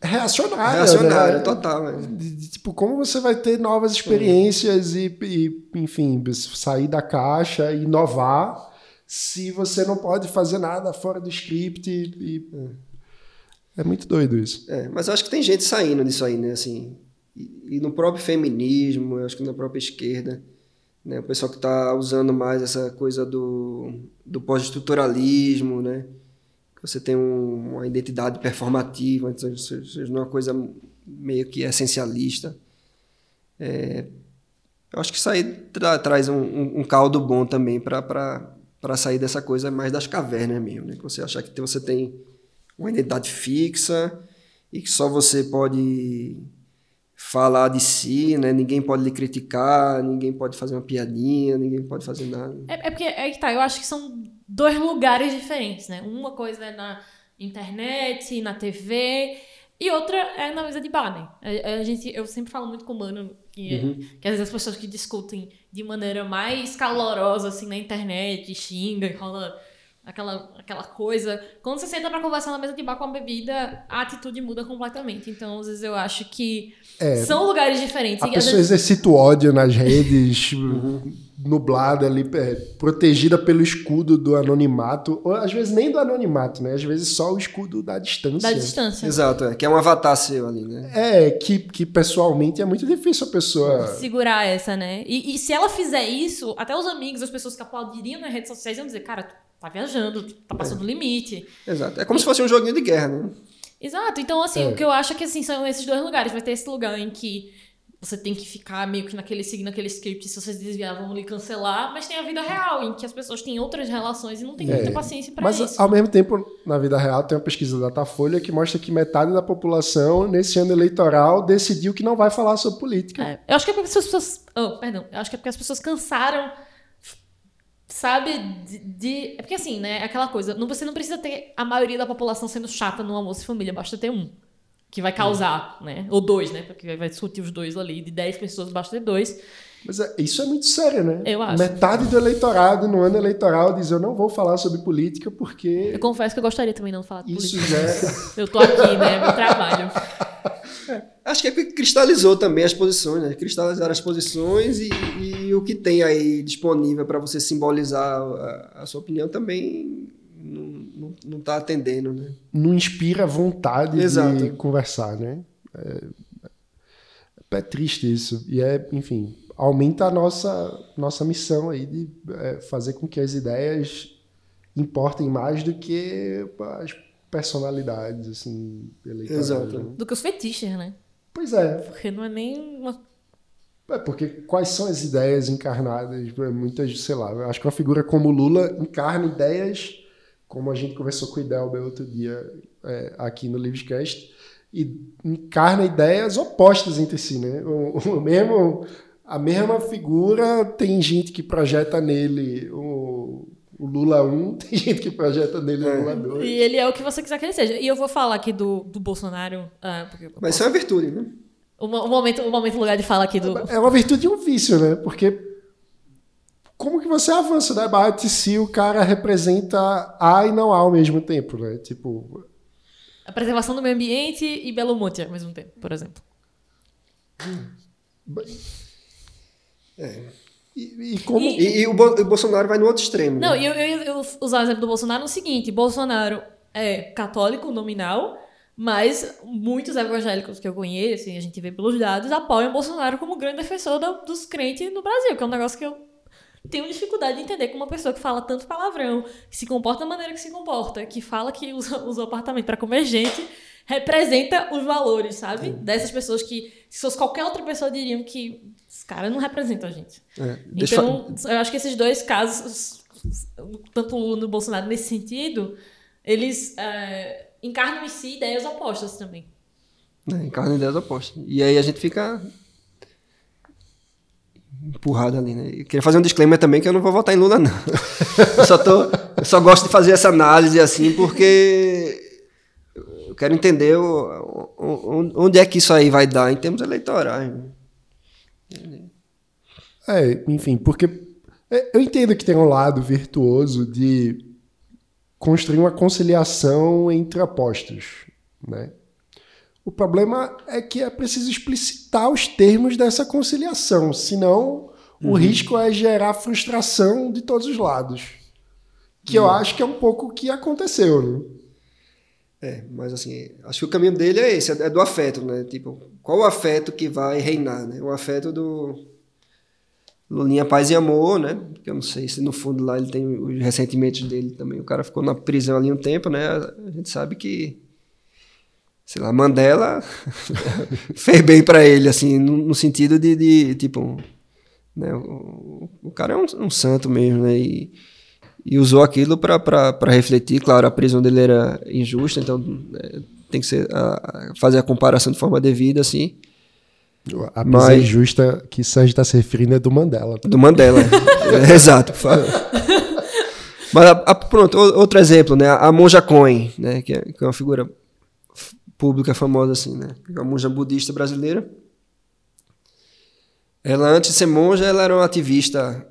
reacionária. Reacionária, né? total. Né? Tipo, como você vai ter novas experiências e, e, enfim, sair da caixa, inovar, se você não pode fazer nada fora do script e, e é. é muito doido isso. É, mas eu acho que tem gente saindo disso aí, né? Assim, e, e no próprio feminismo, eu acho que na própria esquerda, né? O pessoal que está usando mais essa coisa do, do pós-estruturalismo, né? Você tem um, uma identidade performativa, seja uma coisa meio que essencialista. É, eu acho que isso aí tra traz um, um, um, caldo bom também para sair dessa coisa mais das cavernas mesmo, né? Que você achar que você tem uma identidade fixa e que só você pode falar de si, né? Ninguém pode lhe criticar, ninguém pode fazer uma piadinha, ninguém pode fazer nada. É, é porque é que tá, eu acho que são dois lugares diferentes, né? Uma coisa é na internet, na TV, e outra é na mesa de bar, né? A, a gente, eu sempre falo muito com o Mano que, uhum. que às vezes as pessoas que discutem de maneira mais calorosa, assim, na internet, xinga, rola aquela, aquela coisa. Quando você senta para conversar na mesa de bar com a bebida, a atitude muda completamente. Então, às vezes, eu acho que é, são lugares diferentes. A pessoa vezes... exercita o ódio nas redes, nublada ali, é, protegida pelo escudo do anonimato. Ou às vezes nem do anonimato, né? Às vezes só o escudo da distância. Da distância. Exato, é, que é um avatar seu ali, né? É, que, que pessoalmente é muito difícil a pessoa. Segurar essa, né? E, e se ela fizer isso, até os amigos, as pessoas que aplaudiriam nas redes sociais iam dizer, cara, tá viajando, tá passando o é. limite. Exato. É como e... se fosse um joguinho de guerra, né? Exato. Então, assim, é. o que eu acho é que assim, são esses dois lugares. Vai ter esse lugar em que você tem que ficar meio que naquele seguindo aquele script, se vocês desviar, vão lhe cancelar, mas tem a vida real, em que as pessoas têm outras relações e não tem é. muita paciência para isso. Mas, ao mesmo tempo, na vida real, tem uma pesquisa da Datafolha que mostra que metade da população, nesse ano eleitoral, decidiu que não vai falar sobre política. É. Eu acho que é porque as pessoas. Oh, perdão. Eu acho que é porque as pessoas cansaram sabe, de, de, É porque assim, né? Aquela coisa. Não, você não precisa ter a maioria da população sendo chata no almoço de família, basta ter um. Que vai causar, né? Ou dois, né? Porque vai discutir os dois ali. De dez pessoas, basta ter dois. Mas é, isso é muito sério, né? Eu acho. Metade do eleitorado no ano eleitoral diz: Eu não vou falar sobre política porque. Eu confesso que eu gostaria também não falar de isso política. Já... É eu tô aqui, né? Meu trabalho. É, acho que é que cristalizou também as posições, né? Cristalizaram as posições e, e o que tem aí disponível para você simbolizar a, a, sua opinião também não, não, tá atendendo, né? Não inspira vontade Exato. de conversar, né? É, é triste isso. E é, enfim, aumenta a nossa, nossa missão aí de é, fazer com que as ideias importem mais do que as personalidades, assim, eleitorais. Exato. Né? Do que os fetiches, né? Pois é. Porque não é nem uma... É, porque quais são as ideias encarnadas? Muitas, sei lá, eu acho que uma figura como Lula encarna ideias, como a gente conversou com o Idelber outro dia é, aqui no Livescast, e encarna ideias opostas entre si, né? O, o mesmo, a mesma figura tem gente que projeta nele o o Lula 1, tem gente que projeta nele o Lula 2. E ele é o que você quiser que ele seja. E eu vou falar aqui do, do Bolsonaro. Uh, porque, Mas isso é uma virtude, né? O, o, momento, o momento lugar de fala aqui do. É uma virtude e um vício, né? Porque. Como que você avança o debate se o cara representa A e não A ao mesmo tempo, né? Tipo. A preservação do meio ambiente e Belo Monte ao mesmo tempo, por exemplo. É. E, e como... E, e, o, o, Bolsonaro vai no outro extremo. Não, né? eu, eu, eu usar o exemplo do Bolsonaro no seguinte: Bolsonaro é católico nominal, mas muitos evangélicos que eu conheço, e a gente vê pelos dados, apoiam Bolsonaro como grande defensor do, dos crentes no Brasil, que é um negócio que eu tenho dificuldade de entender como uma pessoa que fala tanto palavrão, que se comporta da maneira que se comporta, que fala que usa, usa o apartamento para comer gente, representa os valores, sabe? Dessas pessoas que, se fosse qualquer outra pessoa, diriam que os caras não representam a gente. É, então, eu acho que esses dois casos, tanto o Lula e o Bolsonaro, nesse sentido, eles é, encarnam em si ideias opostas também. É, encarnam ideias opostas. E aí a gente fica empurrado ali, né? Eu queria fazer um disclaimer também que eu não vou votar em Lula, não. eu só, tô, eu só gosto de fazer essa análise assim porque eu quero entender o, o, onde é que isso aí vai dar em termos eleitorais. Né? É, enfim, porque é, eu entendo que tem um lado virtuoso de construir uma conciliação entre apostos, né? O problema é que é preciso explicitar os termos dessa conciliação, senão uhum. o risco é gerar frustração de todos os lados. Que uhum. eu acho que é um pouco o que aconteceu, né? É, mas assim, acho que o caminho dele é esse, é do afeto, né? Tipo, qual o afeto que vai reinar, né? O afeto do Lulinha Paz e Amor, né? Eu não sei se no fundo lá ele tem os ressentimentos dele também. O cara ficou na prisão ali um tempo, né? A gente sabe que sei lá, Mandela fez bem para ele, assim, no, no, sentido de, de tipo, né, o, o, cara é um, um, santo mesmo, né, e, e usou aquilo para refletir, claro, a prisão dele era injusta, então é, tem que ser, a, fazer a comparação de forma devida, assim. A prisão Mas, injusta que Sérgio está se referindo é do Mandela. Do Mandela, é, exato. Mas, a, pronto, outro exemplo, né, a Monja Coin, né, que é, que é uma figura pública famosa assim, né? A monja budista brasileira. Ela antes de ser monja, ela era uma ativista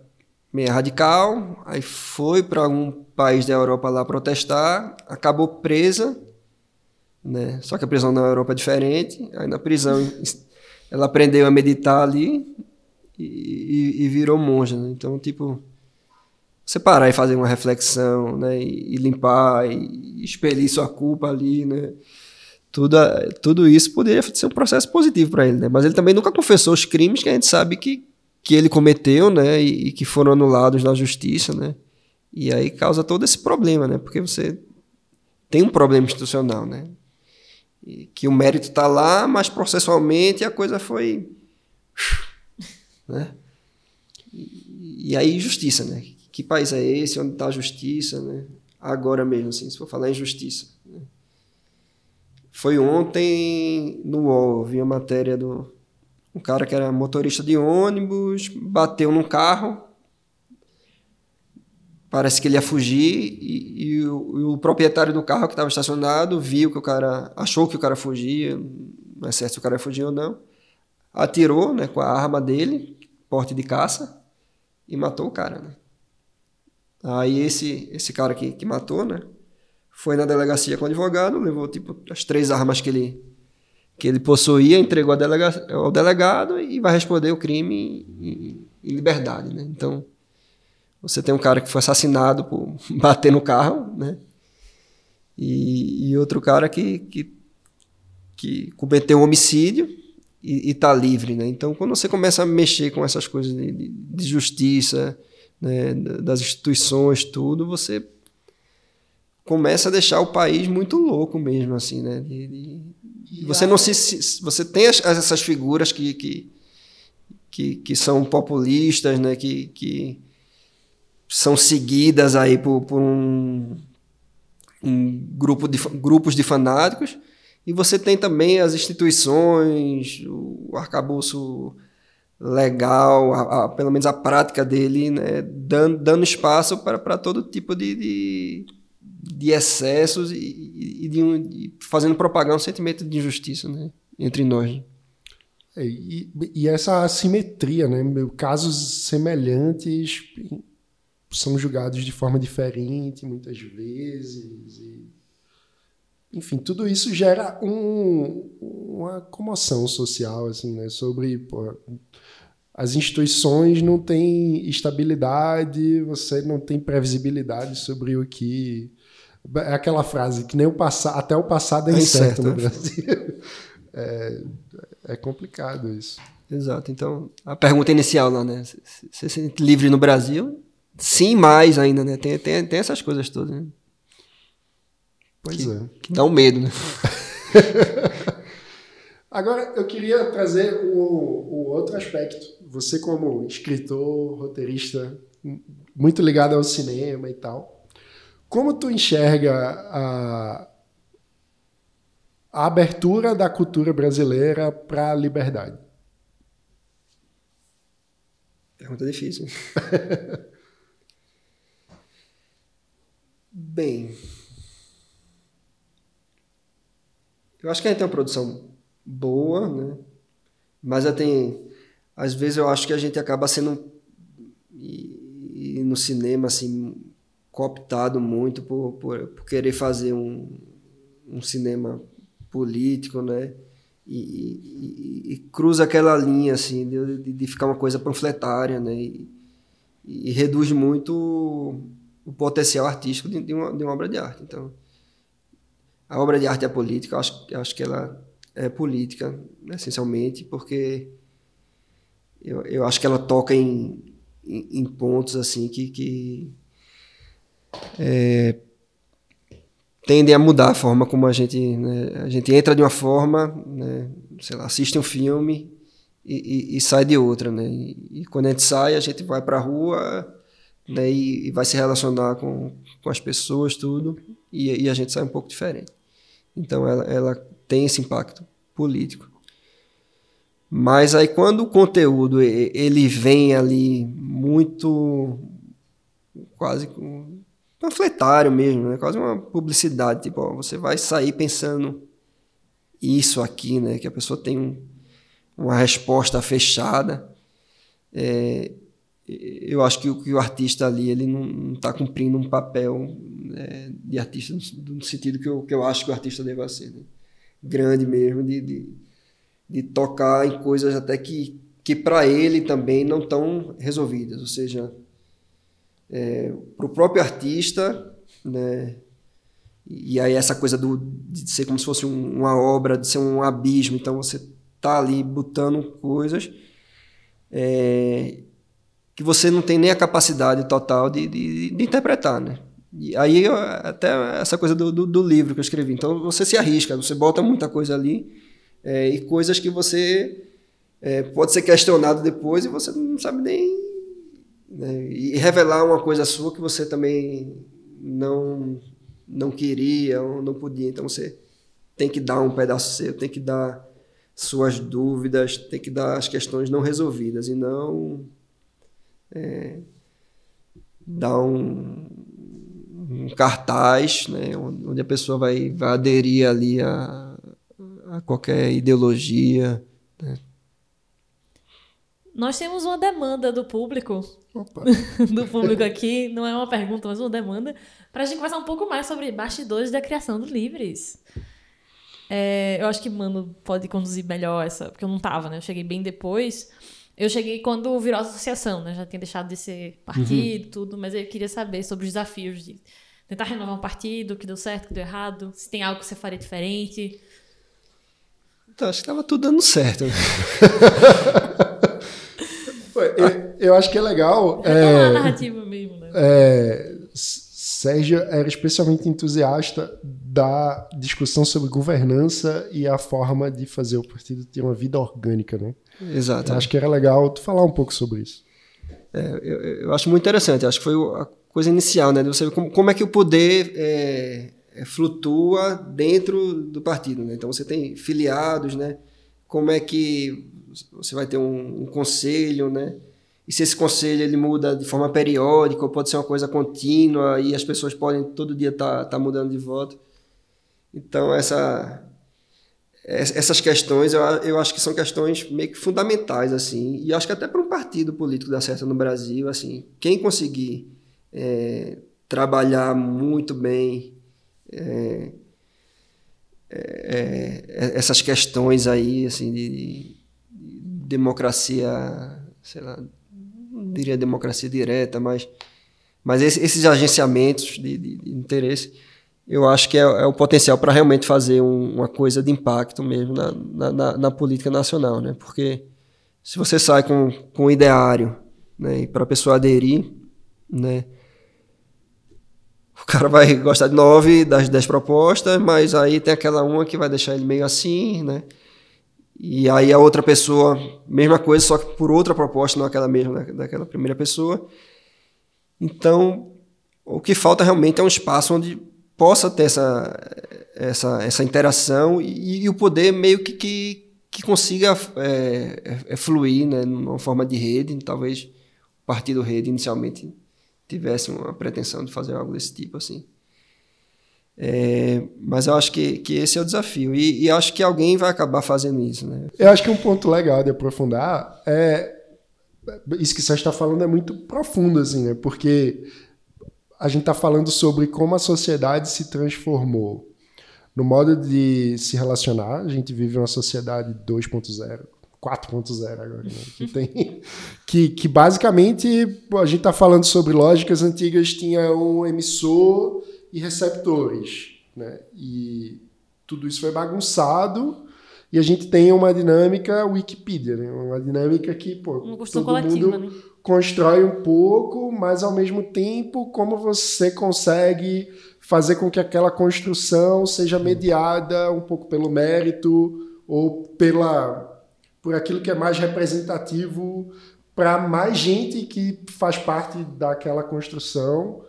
meio radical, aí foi para algum país da Europa lá protestar, acabou presa, né? Só que a prisão na Europa é diferente. Aí na prisão ela aprendeu a meditar ali e, e, e virou monja. Né? Então, tipo, você parar e fazer uma reflexão, né? E, e limpar e expelir sua culpa ali, né? tudo, tudo isso poderia ser um processo positivo para ele, né? Mas ele também nunca confessou os crimes que a gente sabe que, que ele cometeu, né? E, e, que foram anulados na justiça, né? E aí causa todo esse problema, né? Porque você tem um problema institucional, né? E que o mérito está lá, mas processualmente a coisa foi, né? E, aí justiça, né? Que país é esse? Onde está a justiça, né? Agora mesmo, assim, se for falar em justiça. Né? Foi ontem no UOL, vi a matéria do um cara que era motorista de ônibus, bateu num carro, parece que ele ia fugir e, e, o, e o, proprietário do carro que estava estacionado viu que o cara achou que o cara fugia, não é certo se o cara ia fugir ou não, atirou, né, com a arma dele, porte de caça e matou o cara, né? Aí esse esse cara que, que matou, né, foi na delegacia com o advogado, levou tipo as três armas que ele que ele possuía, entregou ao delegado e vai responder o crime em, em, liberdade, né? Então, você tem um cara que foi assassinado por bater no carro, né? E, e outro cara que, que, que cometeu um homicídio e está livre, né? Então, quando você começa a mexer com essas coisas de, de, justiça, né, das instituições, tudo, você começa a deixar o país muito louco mesmo, assim, né? De, de, você não se, você tem as, essas figuras que, que, que, que, são populistas, né? Que, que são seguidas aí por, por um, um grupo de grupos de fanáticos e você tem também as instituições, o arcabouço legal, a, a, pelo menos a prática dele, né, dando, dando espaço para todo tipo de, de, de excessos e, e, de um, fazendo propagar um sentimento de injustiça né, entre nós. É, e, e, essa assimetria, né? Casos semelhantes são julgados de forma diferente muitas vezes. E, enfim, tudo isso gera um, uma comoção social, assim, né? Sobre pô, as instituições não têm estabilidade, você não tem previsibilidade sobre o que é aquela frase que nem o passado, até o passado é, é incerto, no né? Brasil. É, é, complicado isso. Exato. Então, a pergunta inicial lá, né? Você se sente livre no Brasil? Sim, mais ainda, né? Tem, tem, tem essas coisas todas, né? Pois que, é. Que dá um medo, né? Agora, eu queria trazer um, um outro aspecto. Você, como escritor, roteirista, muito ligado ao cinema e tal, como tu enxerga a, a abertura da cultura brasileira para a liberdade? Pergunta difícil. Bem, eu acho que a gente tem uma produção boa, né? Mas eu tenho, às vezes eu acho que a gente acaba sendo e, e no cinema assim cooptado muito por, por, por querer fazer um, um cinema político, né? E, e, e, cruza aquela linha assim de, de, ficar uma coisa panfletária, né? E, e reduz muito o potencial artístico de, de, uma, de uma obra de arte. Então, a obra de arte é política, eu acho, eu acho que ela é política, essencialmente, porque eu, eu acho que ela toca em, em, em pontos assim que, que é, tendem a mudar a forma como a gente né, a gente entra de uma forma, né, sei lá, assiste um filme e, e, e sai de outra, né? E, e, quando a gente sai, a gente vai para a rua né, e, vai se relacionar com, com as pessoas, tudo, e, a gente sai um pouco diferente. Então ela, ela tem esse impacto político. Mas aí quando o conteúdo ele vem ali muito quase panfletário mesmo, né? quase uma publicidade, tipo, ó, você vai sair pensando isso aqui, né? Que a pessoa tem um, uma resposta fechada. É, eu acho que o, que o, artista ali ele não está cumprindo um papel né, de artista no, no, sentido que eu, que eu acho que o artista deve ser. Né? Grande mesmo, de, de, de, tocar em coisas até que, que para ele também não estão resolvidas. Ou seja, é, para o próprio artista, né, e aí essa coisa do, de ser como se fosse um, uma obra, de ser um abismo, então você tá ali botando coisas é, que você não tem nem a capacidade total de, de, de interpretar, né? E aí até essa coisa do, do, do, livro que eu escrevi. Então você se arrisca, você bota muita coisa ali é, e coisas que você é, pode ser questionado depois e você não sabe nem né? e revelar uma coisa sua que você também não não queria ou não podia. Então você tem que dar um pedaço seu, tem que dar suas dúvidas, tem que dar as questões não resolvidas e não é, dar um, um, cartaz né, onde a pessoa vai, vai aderir ali a, a qualquer ideologia. Né. Nós temos uma demanda do público, do público aqui, não é uma pergunta, mas uma demanda, para a gente conversar um pouco mais sobre bastidores da criação do Livres. É, eu acho que Mano pode conduzir melhor essa, porque eu não tava, né? Eu cheguei bem depois. Eu cheguei quando virou associação, né? Já tinha deixado de ser partido, uhum. tudo, mas eu queria saber sobre os desafios de tentar renovar um partido, o que deu certo, o que deu errado, se tem algo que você faria diferente. Então, acho que estava tudo dando certo. eu, eu, acho que é legal. É, a narrativa mesmo, né? É, Sérgio era especialmente entusiasta da discussão sobre governança e a forma de fazer o partido ter uma vida orgânica, né? Exato. Acho que era legal tu falar um pouco sobre isso. É, eu, eu, acho muito interessante. Acho que foi a coisa inicial, né? De você ver como, como é que o poder é, é, flutua dentro do partido, né? Então você tem filiados, né? Como é que você vai ter um, um conselho, né? e se esse conselho ele muda de forma periódica ou pode ser uma coisa contínua e as pessoas podem todo dia estar tá, tá mudando de voto. Então, essa, essas questões eu, eu acho que são questões meio que fundamentais, assim, e acho que até para um partido político dar certo no Brasil, assim, quem conseguir é, trabalhar muito bem é, é, é essas questões aí, assim, de, de democracia, sei lá, diria democracia direta, mas, mas esses agenciamentos de, de, de interesse, eu acho que é, é o potencial para realmente fazer um, uma coisa de impacto mesmo na, na, na, política nacional, né? Porque se você sai com, com um ideário, né, e para a pessoa aderir, né, o cara vai gostar de nove das dez propostas, mas aí tem aquela uma que vai deixar ele meio assim, né? E aí a outra pessoa, mesma coisa, só que por outra proposta, não aquela mesma daquela primeira pessoa. Então, o que falta realmente é um espaço onde possa ter essa, essa, essa interação e, e o poder meio que, que, que consiga é, é, é fluir né, numa forma de rede, talvez partido rede inicialmente tivesse uma pretensão de fazer algo desse tipo assim. É, mas eu acho que, que esse é o desafio. E, e acho que alguém vai acabar fazendo isso. Né? Eu acho que um ponto legal de aprofundar é. Isso que você está falando é muito profundo, assim, né? Porque a gente está falando sobre como a sociedade se transformou no modo de se relacionar. A gente vive uma sociedade 2.0, 4.0 agora, né? que, tem, que, que basicamente a gente está falando sobre lógicas antigas, tinha um emissor e receptores. Né? E tudo isso foi bagunçado e a gente tem uma dinâmica Wikipedia, né? uma dinâmica que pô, Uma todo coletiva, mundo né? Constrói um pouco, mas ao mesmo tempo como você consegue fazer com que aquela construção seja mediada um pouco pelo mérito ou pela por aquilo que é mais representativo para mais gente que faz parte daquela construção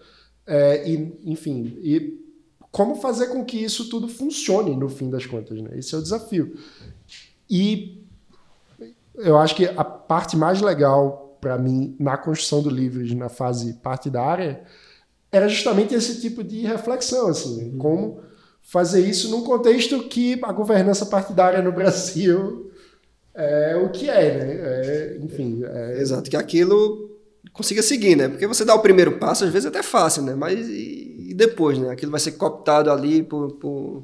é, e, enfim, e como fazer com que isso tudo funcione no fim das contas, né? Esse é o desafio. E eu acho que a parte mais legal para mim na construção do Livres, na fase partidária, era justamente esse tipo de reflexão, assim, né? como fazer isso num contexto que a governança partidária no Brasil é o que é, né? É, enfim, é, Exato, que aquilo consiga seguir, né? Porque você dá o primeiro passo, às vezes é até fácil, né? Mas e, e depois, né? Aquilo vai ser cooptado ali por, por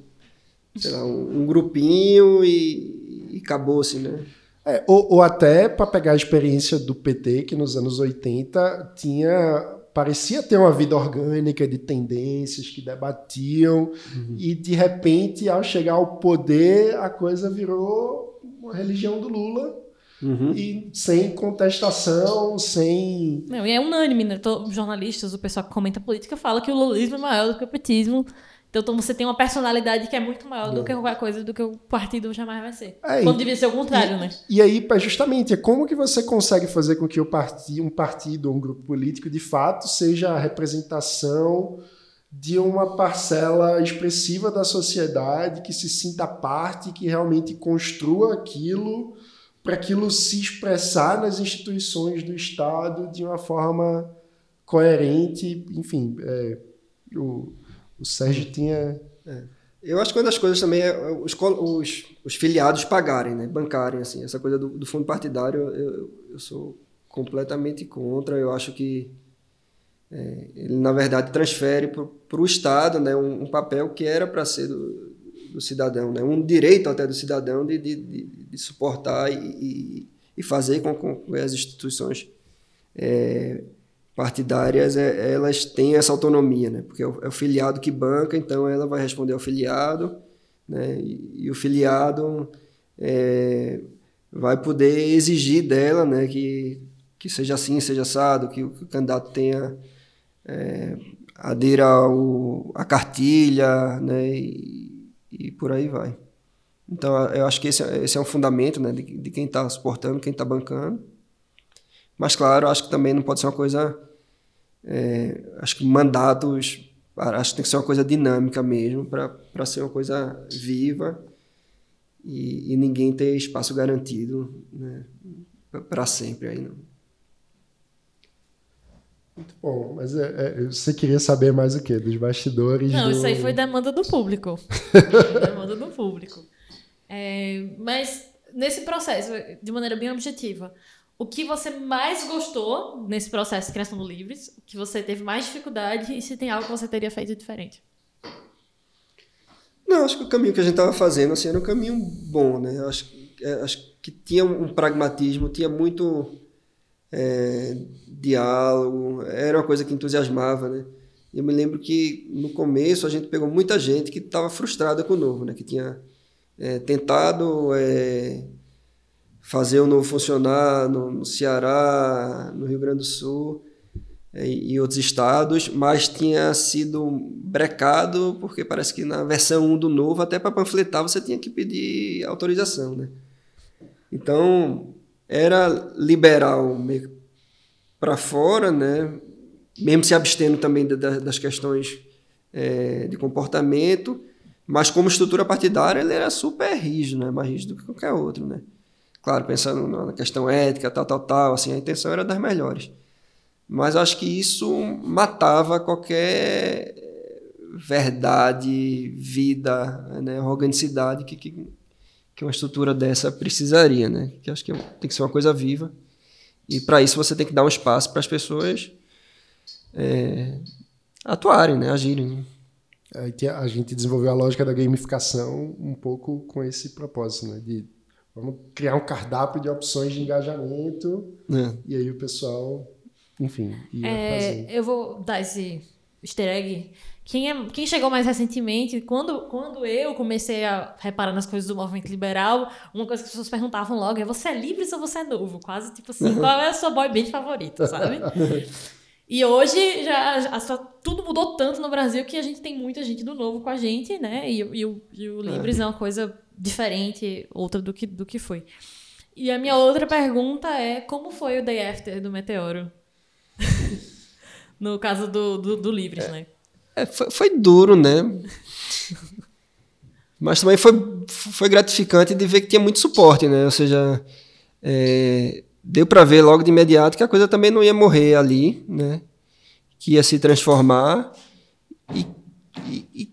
sei lá, um, um grupinho e, e acabou-se, né? É, ou, ou até para pegar a experiência do PT, que nos anos 80 tinha parecia ter uma vida orgânica de tendências que debatiam e de repente ao chegar ao poder a coisa virou uma religião do Lula e sem contestação, sem Não, e é unânime, né? Todo- Os jornalistas, o pessoal que comenta política fala que o lulismo é maior do que o petismo. Então, você tem uma personalidade que é muito maior do que qualquer coisa do que o partido jamais vai ser. É, Quando e- devia ser o contrário, né? E aí, pá, justamente, é como que você consegue fazer com que o parti um partido ou um grupo político, de fato, seja a representação de uma parcela expressiva da sociedade que se sinta parte, que realmente construa aquilo, para aquilo se expressar nas instituições do Estado de uma forma coerente. Enfim, é, o, o Sérgio tinha. Eu acho que uma das coisas também é os, os, os filiados pagarem, né? Bancarem, assim. Essa coisa do, do fundo partidário, eu, eu sou completamente contra. Eu acho que é, ele, na verdade, transfere para o Estado né? um, um papel que era para ser do, do cidadão, né? Um direito até do cidadão de, de, de, de suportar e, e, e fazer com, com que as instituições é, partidárias é, elas têm essa autonomia, né? Porque é o, é o filiado que banca, então ela vai responder ao filiado, né? E, e o filiado é, vai poder exigir dela, né? Que, que seja assim, seja assado, que o, que o candidato tenha é, adira ao, a cartilha, né? E, e por aí vai. Então eu acho que esse, é- esse é um fundamento, né? De, de quem está suportando, quem está bancando. Mas, claro, acho que também não pode ser uma coisa. é, acho que mandatos. Acho que tem que ser uma coisa dinâmica mesmo, para ser uma coisa viva e, e ninguém ter espaço garantido né, para sempre. Aí não. Muito bom, mas é, é, você queria saber mais o quê? Dos bastidores? Não, do... isso aí foi demanda do público. demanda do público. É, mas nesse processo, de maneira bem objetiva, o que você mais gostou nesse processo de criação do Livres, o que você teve mais dificuldade e se tem algo que você teria feito diferente? Não, acho que o caminho que a gente estava fazendo assim, era um caminho bom, né? Acho, é, acho que tinha um pragmatismo, tinha muito é, diálogo, era uma coisa que entusiasmava, né? Eu me lembro que no começo a gente pegou muita gente que estava frustrada com o novo, né? Que tinha é, tentado é, fazer o novo funcionar no, no Ceará, no Rio Grande do Sul é, e outros estados, mas tinha sido brecado porque parece que na versão 1 do novo, até para panfletar, você tinha que pedir autorização, né? Então, era liberal para fora, né? Mesmo se abstendo também da- da- das questões é, de comportamento, mas como estrutura partidária ele era super rígido, né? Mais rígido do que qualquer outro, né? Claro, pensando na questão ética, tal, tal, tal, assim, a intenção era das melhores. Mas acho que isso matava qualquer verdade, vida, né, organicidade que, que, que uma estrutura dessa precisaria, né? Que acho que tem que ser uma coisa viva. E para isso você tem que dar um espaço para as pessoas é, atuarem, né? agirem. Né? A gente desenvolveu a lógica da gamificação um pouco com esse propósito, né? De vamos criar um cardápio de opções de engajamento é. e aí o pessoal, enfim, ia é, fazer. Eu vou dar esse easter egg. Quem, é, quem chegou mais recentemente, quando, quando eu comecei a reparar nas coisas do movimento liberal, uma coisa que as pessoas perguntavam logo é: você é livre ou você é novo? Quase tipo assim, qual é a sua boy band favorita, sabe? E hoje já a, tudo mudou tanto no Brasil que a gente tem muita gente do novo com a gente, né? E, e, o, e o Libres é. é uma coisa diferente, outra do que, do que foi. E a minha outra pergunta é: como foi o day after do Meteoro? no caso do, do, do Libres, é, né? É, foi, foi duro, né? Mas também foi, foi gratificante de ver que tinha muito suporte, né? Ou seja, é, deu para ver logo de imediato que a coisa também não ia morrer ali, né? Que ia se transformar e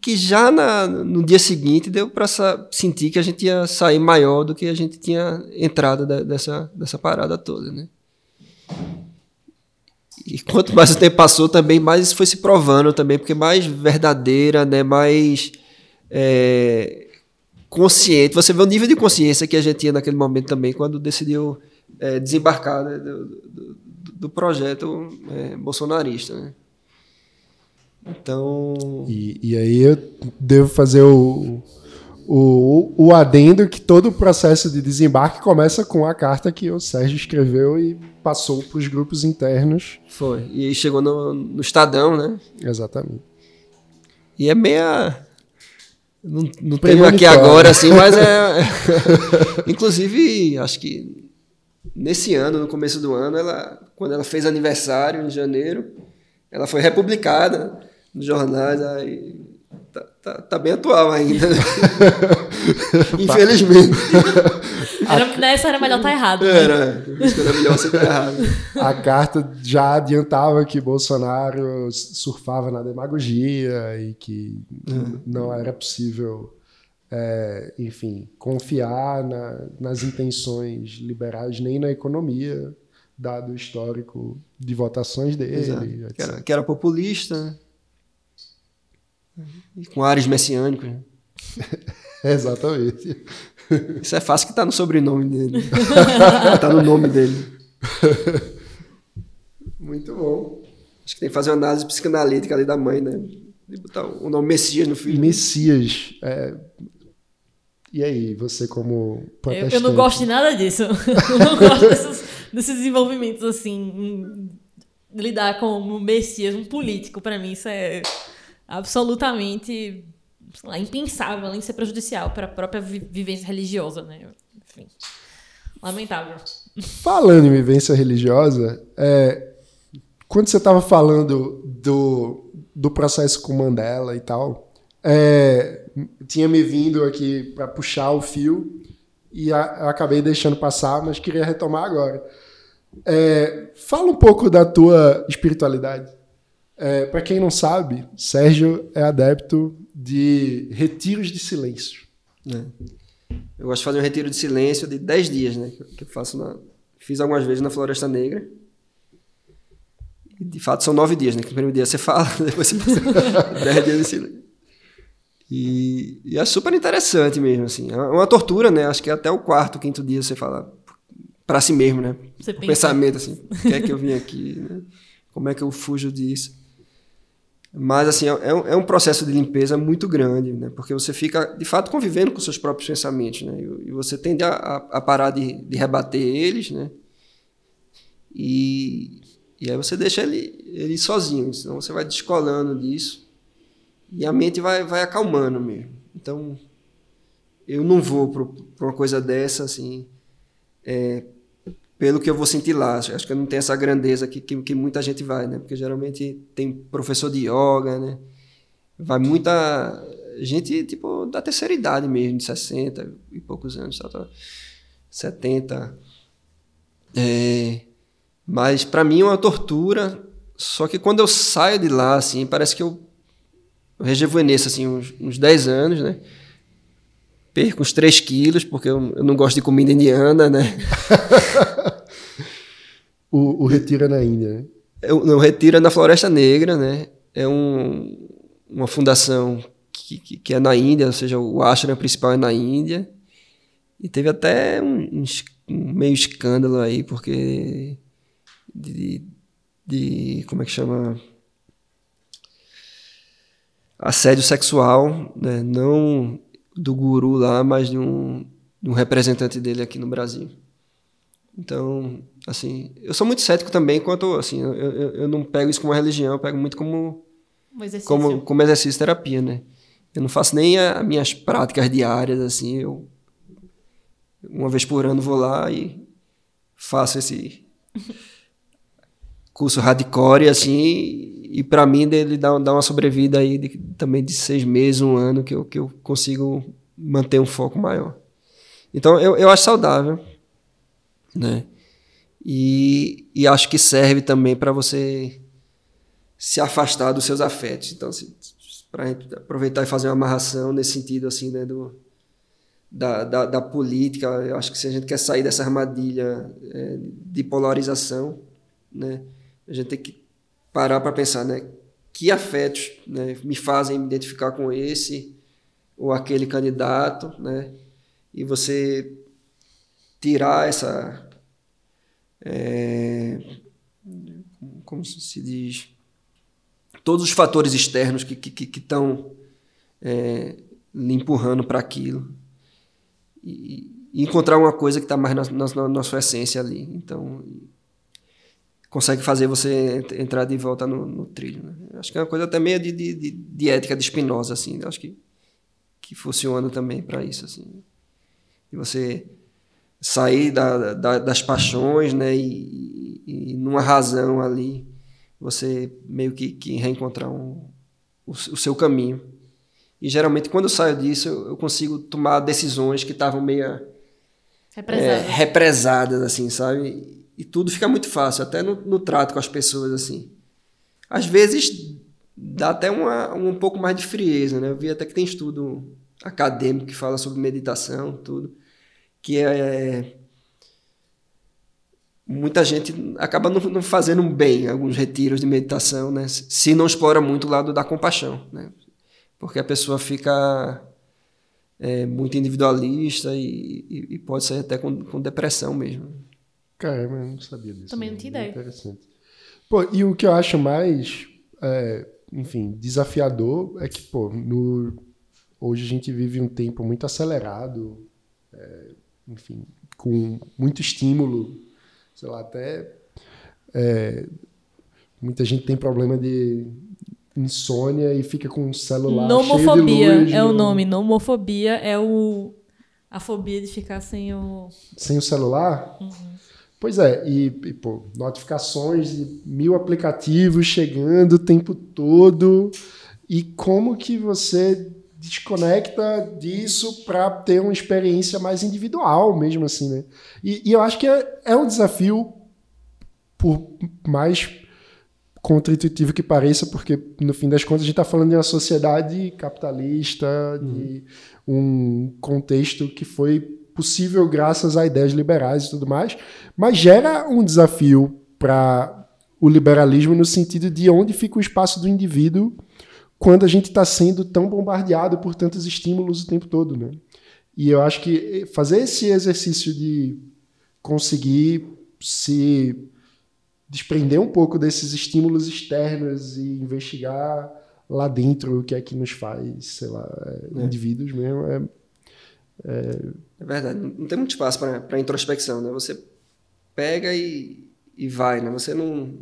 que já na, no dia seguinte deu para sentir que a gente ia sair maior do que a gente tinha entrado dessa, dessa parada toda, né? E quanto mais o tempo passou, também mais isso foi se provando também, porque mais verdadeira, né? Mais é, consciente. Você vê o nível de consciência que a gente tinha naquele momento também, quando decidiu é, desembarcar né, do, do, do, projeto é, bolsonarista. Né? Então. E, e, aí eu devo fazer o, o, o adendo que todo o processo de desembarque começa com a carta que o Sérgio escreveu e passou para os grupos internos. Foi. E aí chegou no, no Estadão, né? Exatamente. E é meia. Não, não tenho aqui agora, assim, mas é. Inclusive, acho que nesse ano, no começo do ano, ela, quando ela fez aniversário em janeiro, ela foi republicada nos jornais, aí tá, tá, tá bem atual ainda. Né? Infelizmente. Era, nessa era melhor estar tá errado. Né? Era, era melhor você estar tá errado. A carta já adiantava que Bolsonaro surfava na demagogia e que uhum. não era possível é, enfim, confiar na, nas intenções liberais nem na economia, dado o histórico de votações dele. Que era, que era, populista, né? Com ares messiânicos. Né? Exatamente. Isso é fácil que está no sobrenome dele. Está no nome dele. Muito bom. Acho que tem que fazer uma análise psicanalítica ali da mãe, né? De botar o nome Messias no filho. Messias. É, e aí, você como? Eu, eu não gosto de nada disso. eu não gosto desses, desses desenvolvimentos assim. Lidar com um Messias, um político, para mim isso é absolutamente lá, impensável, além de ser prejudicial para a própria vivência religiosa, né? Enfim, lamentável. Falando em vivência religiosa, é, quando você estava falando do, do processo com Mandela e tal, é, tinha me vindo aqui para puxar o fio e a, acabei deixando passar, mas queria retomar agora. É, fala um pouco da tua espiritualidade. É, para quem não sabe, Sérgio é adepto de retiros de silêncio. É. Eu gosto de fazer um retiro de silêncio de 10 dias, né? Que eu faço na, fiz algumas vezes na Floresta Negra. E de fato são nove dias, né? Que no primeiro dia você fala, depois você passa 10 dias de silêncio. E, e, é super interessante mesmo, assim. É uma tortura, né? Acho que até o quarto, quinto dia você fala para si mesmo, né? Você o pensamento, assim, o que é que eu vim aqui, né? Como é que eu fujo disso? Mas, assim, é, é um, é um processo de limpeza muito grande, né? Porque você fica, de fato, convivendo com seus próprios pensamentos, né? E, e você tende a, a, parar de, de, rebater eles, né? E, e aí você deixa ele, ele sozinho, senão você vai descolando disso e a mente vai, vai acalmando mesmo. Então, eu não vou para uma coisa dessa, assim, é, pelo que eu vou sentir lá. Acho que eu não tenho essa grandeza que, que, que, muita gente vai, né? Porque geralmente tem professor de yoga, né? Vai muita gente, tipo, da terceira idade mesmo, de 60 e poucos anos, tá, 70. É, Mas para mim é uma tortura. Só que quando eu saio de lá, assim, parece que eu, eu rejuvenesço, assim, uns, uns 10 anos, né? Perco uns 3 quilos, porque eu, eu não gosto de comida indiana, né? o, o Retiro é na Índia, né? Eu, o Retiro é na Floresta Negra, né? É um, uma fundação que, que, que, é na Índia, ou seja, o ashram principal é na Índia. E teve até um, um meio escândalo aí, porque de, de como é que chama assédio sexual, né? não do guru lá, mas de um, de um representante dele aqui no Brasil. Então, assim, eu sou muito cético também quanto, assim, eu, eu, eu não pego isso como uma religião, eu pego muito como um exercício. como, como exercício de terapia, né? Eu não faço nem as minhas práticas diárias, assim, eu uma vez por ano vou lá e faço esse curso hardcore, assim, e para mim ele dá, dá uma sobrevida aí de, também de seis meses, um ano, que eu, que eu consigo manter um foco maior. Então eu, eu acho saudável, né? E, e acho que serve também para você se afastar dos seus afetos. Então, para aproveitar e fazer uma amarração nesse sentido, assim, né, do, da, da, da, política, eu acho que se a gente quer sair dessa armadilha é, de polarização, né, a gente tem que parar para pensar, né? Que afetos né, me fazem me identificar com esse ou aquele candidato, né? E você tirar essa. É, como se diz? Todos os fatores externos que estão que, que, é, lhe empurrando para aquilo. E, e, encontrar uma coisa que está mais na, na, na sua essência ali. Então, consegue fazer você entrar de volta no, no trilho. Né? Acho que é uma coisa até meio de, de, de ética de Spinoza, assim. Acho que, que funciona também para isso, assim. E você sair da, da, das paixões, né? E, e, numa razão ali, você meio que, que reencontrar um, o, o, seu caminho. E geralmente, quando eu saio disso, eu, eu consigo tomar decisões que estavam meio... Represadas. É, represadas, assim, sabe? E tudo fica muito fácil, até no, no trato com as pessoas, assim. Às vezes dá até uma, um pouco mais de frieza, né? Eu vi até que tem estudo acadêmico que fala sobre meditação, tudo, que é muita gente acaba não, não fazendo bem alguns retiros de meditação, né? Se não explora muito o lado da compaixão, né? Porque a pessoa fica é, muito individualista e, e, e, pode sair até com, com depressão mesmo. Caramba, eu não sabia disso. Também não tinha ideia. Interessante. Pô, e o que eu acho mais, é, enfim, desafiador é que, pô, no, hoje a gente vive um tempo muito acelerado, é, enfim, com muito estímulo, sei lá, até é, muita gente tem problema de insônia e fica com o celular Nomofobia cheio de luz, é o nome. Nomofobia é o a fobia de ficar sem o sem o celular. Uhum. Pois é, e, e pô, notificações de mil aplicativos chegando o tempo todo. E como que você desconecta disso para ter uma experiência mais individual mesmo assim, né? E, e eu acho que é, é um desafio, por mais contra-intuitivo que pareça, porque no fim das contas a gente está falando de uma sociedade capitalista, uhum. de um contexto que foi possível graças a ideias liberais e tudo mais, mas gera um desafio para o liberalismo no sentido de onde fica o espaço do indivíduo quando a gente está sendo tão bombardeado por tantos estímulos o tempo todo, né? E eu acho que fazer esse exercício de conseguir se desprender um pouco desses estímulos externos e investigar lá dentro o que é que nos faz, sei lá, é. indivíduos mesmo, é, é... é verdade, não tem muito espaço para introspecção, né? Você pega e, e vai, né? Você não,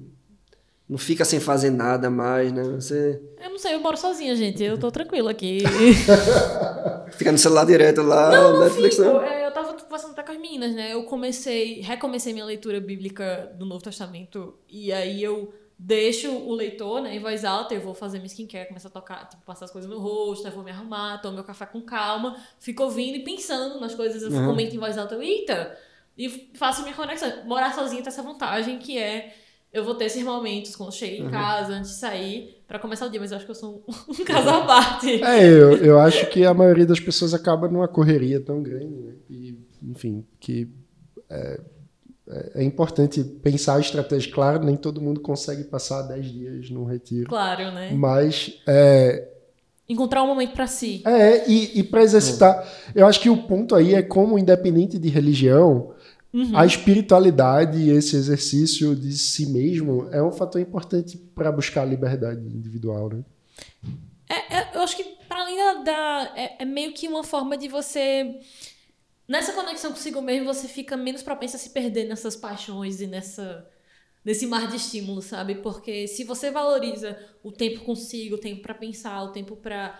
não fica sem fazer nada mais, né? Você... Eu não sei, eu moro sozinha, gente. Eu tô tranquila aqui. fica no celular direto lá, não, não Netflix, fico. Não. É, eu tava conversando até com as meninas, né? Eu comecei, recomecei minha leitura bíblica do Novo Testamento e aí eu deixo o leitor né, em voz alta, eu vou fazer minha skincare, começar a tocar, tipo, passar as coisas no rosto, eu vou me arrumar, tomo meu café com calma, fico ouvindo e pensando nas coisas, eu uhum. comento em voz alta, eu, eita, e faço minha conexão. Morar sozinha tem essa vantagem que é eu vou ter esses momentos quando chego em uhum. casa, antes de sair, para começar o dia, mas eu acho que eu sou um, um caso à parte. É, eu, eu acho que a maioria das pessoas acaba numa correria tão grande, né? E, enfim, que é, é, é importante pensar a estratégia. Claro, nem todo mundo consegue passar 10 dias num retiro. Claro, né? Mas é, encontrar um momento para si. É, e, e para exercitar. Eu acho que o ponto aí é como, independente de religião, Uhum. A espiritualidade e esse exercício de si mesmo é um fator importante para buscar a liberdade individual, né? É, é, eu acho que para além da, da é, é, meio que uma forma de você nessa conexão consigo mesmo você fica menos propenso a se perder nessas paixões e nessa nesse mar de estímulos, sabe? Porque se você valoriza o tempo consigo, o tempo para pensar, o tempo para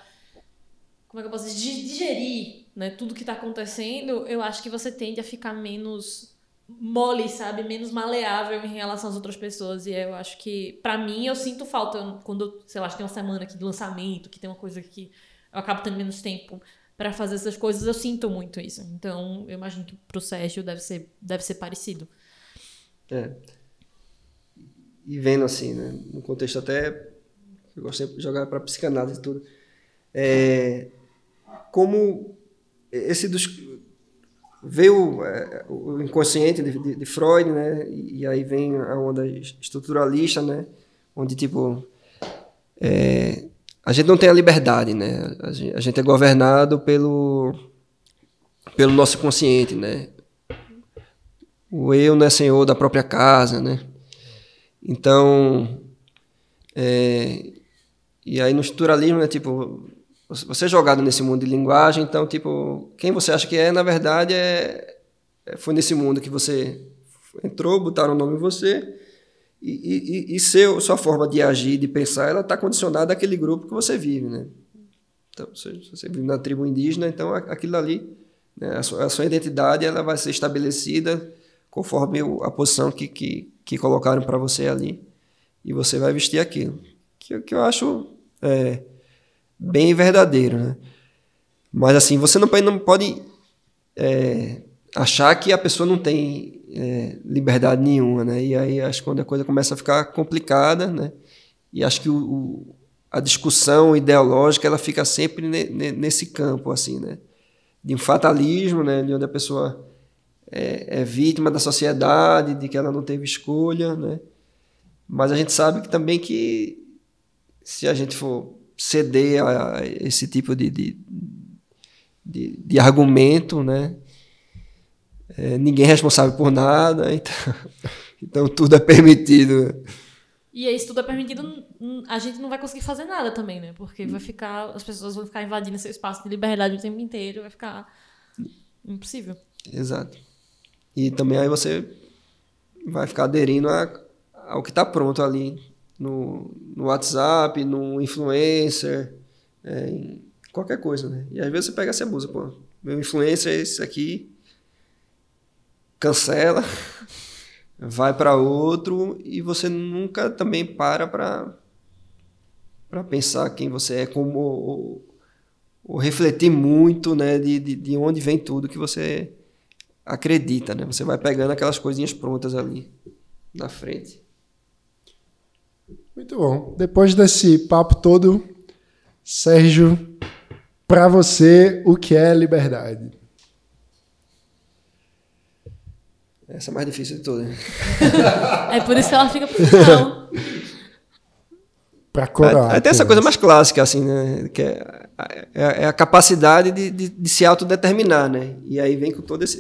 como é que eu posso dizer, digerir né, tudo que está acontecendo, eu acho que você tende a ficar menos mole, sabe? Menos maleável em relação às outras pessoas. E eu acho que, para mim, eu sinto falta quando, sei lá, tem uma semana aqui de lançamento, que tem uma coisa que eu acabo tendo menos tempo para fazer essas coisas, eu sinto muito isso. Então, eu imagino que pro Sérgio deve ser, deve ser parecido. É. E vendo assim, né, no contexto até, eu gosto sempre de jogar para psicanálise e tudo, é, como esse dos veio é, o inconsciente de, de, de, Freud, né? E, aí vem a onda estruturalista, né? Onde tipo é, a gente não tem a liberdade, né? A gente, a gente, é governado pelo pelo nosso consciente, né? O eu não é senhor da própria casa, né? Então, é, e aí no estruturalismo, né? Tipo você é jogado nesse mundo de linguagem, então, tipo, quem você acha que é, na verdade, é, é foi nesse mundo que você entrou, botaram o nome em você, e, e, e seu, sua forma de agir, de pensar, ela está condicionada àquele grupo que você vive, né? Então, se você vive na tribo indígena, então aquilo ali, né, a, sua, a, sua, identidade, ela vai ser estabelecida conforme a posição que, que, que colocaram para você ali, e você vai vestir aquilo. Que, que eu acho... É, bem verdadeiro, né? Mas assim, você não pode, não pode é, achar que a pessoa não tem é, liberdade nenhuma, né? E aí acho que quando a coisa começa a ficar complicada, né? E acho que o, o, a discussão ideológica ela fica sempre ne, ne, nesse campo, assim, né? De um fatalismo, né? De onde a pessoa é, é vítima da sociedade, de que ela não teve escolha, né? Mas a gente sabe que também que se a gente for ceder a esse tipo de, de, de, de argumento, né? É, ninguém é responsável por nada, então, então tudo é permitido. E aí, se tudo é permitido, a gente não vai conseguir fazer nada também, né? Porque vai ficar, as pessoas vão ficar invadindo seu espaço de liberdade o tempo inteiro, vai ficar impossível. Exato. E também aí você vai ficar aderindo a, ao que está pronto ali no, no WhatsApp, no influencer, é, em qualquer coisa, né? E às vezes você pega essa abusa, pô, meu influencer é esse aqui, cancela, vai para outro e você nunca também para para pensar quem você é, como ou, ou refletir muito, né, de, de, de onde vem tudo que você acredita, né? Você vai pegando aquelas coisinhas prontas ali na frente. Muito bom. Depois desse papo todo, Sérgio, para você, o que é liberdade? Essa é a mais difícil de todas. é por isso que ela fica pro final. Pra corar. Até essa coisa mais clássica, assim, né? Que é, é, é a capacidade de, de, de, se autodeterminar, né? E aí vem com todas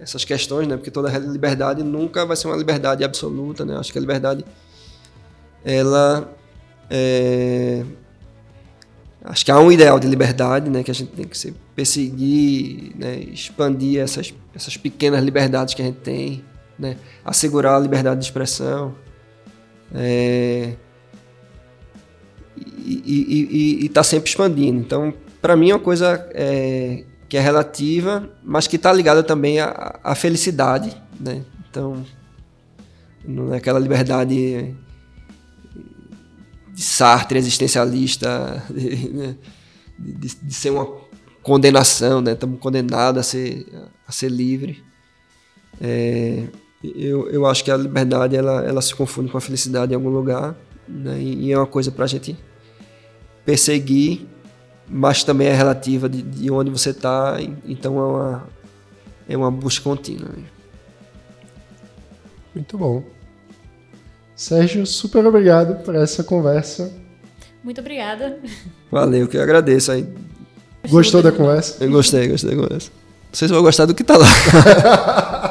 essas questões, né? Porque toda liberdade nunca vai ser uma liberdade absoluta, né? Acho que a liberdade ela é, acho que há um ideal de liberdade, né, que a gente tem que se perseguir, né, expandir essas, essas pequenas liberdades que a gente tem, né, assegurar a liberdade de expressão, é, e está sempre expandindo. Então, para mim é uma coisa é, que é relativa, mas que está ligada também à, à felicidade, né? Então, não é aquela liberdade de Sartre existencialista, né, de, de, de, ser uma condenação, né? Estamos condenados a ser, a ser livre. É, eu, eu acho que a liberdade ela, ela se confunde com a felicidade em algum lugar, né? e, e é uma coisa para a gente perseguir, mas também é relativa de, de onde você está, então é uma, é uma busca contínua. Né? Muito bom. Sérgio, super obrigado por essa conversa. Muito obrigada. Valeu, que eu agradeço aí. Gostou da conversa? Eu gostei, gostei da conversa. Não sei se vou gostar do que tá lá.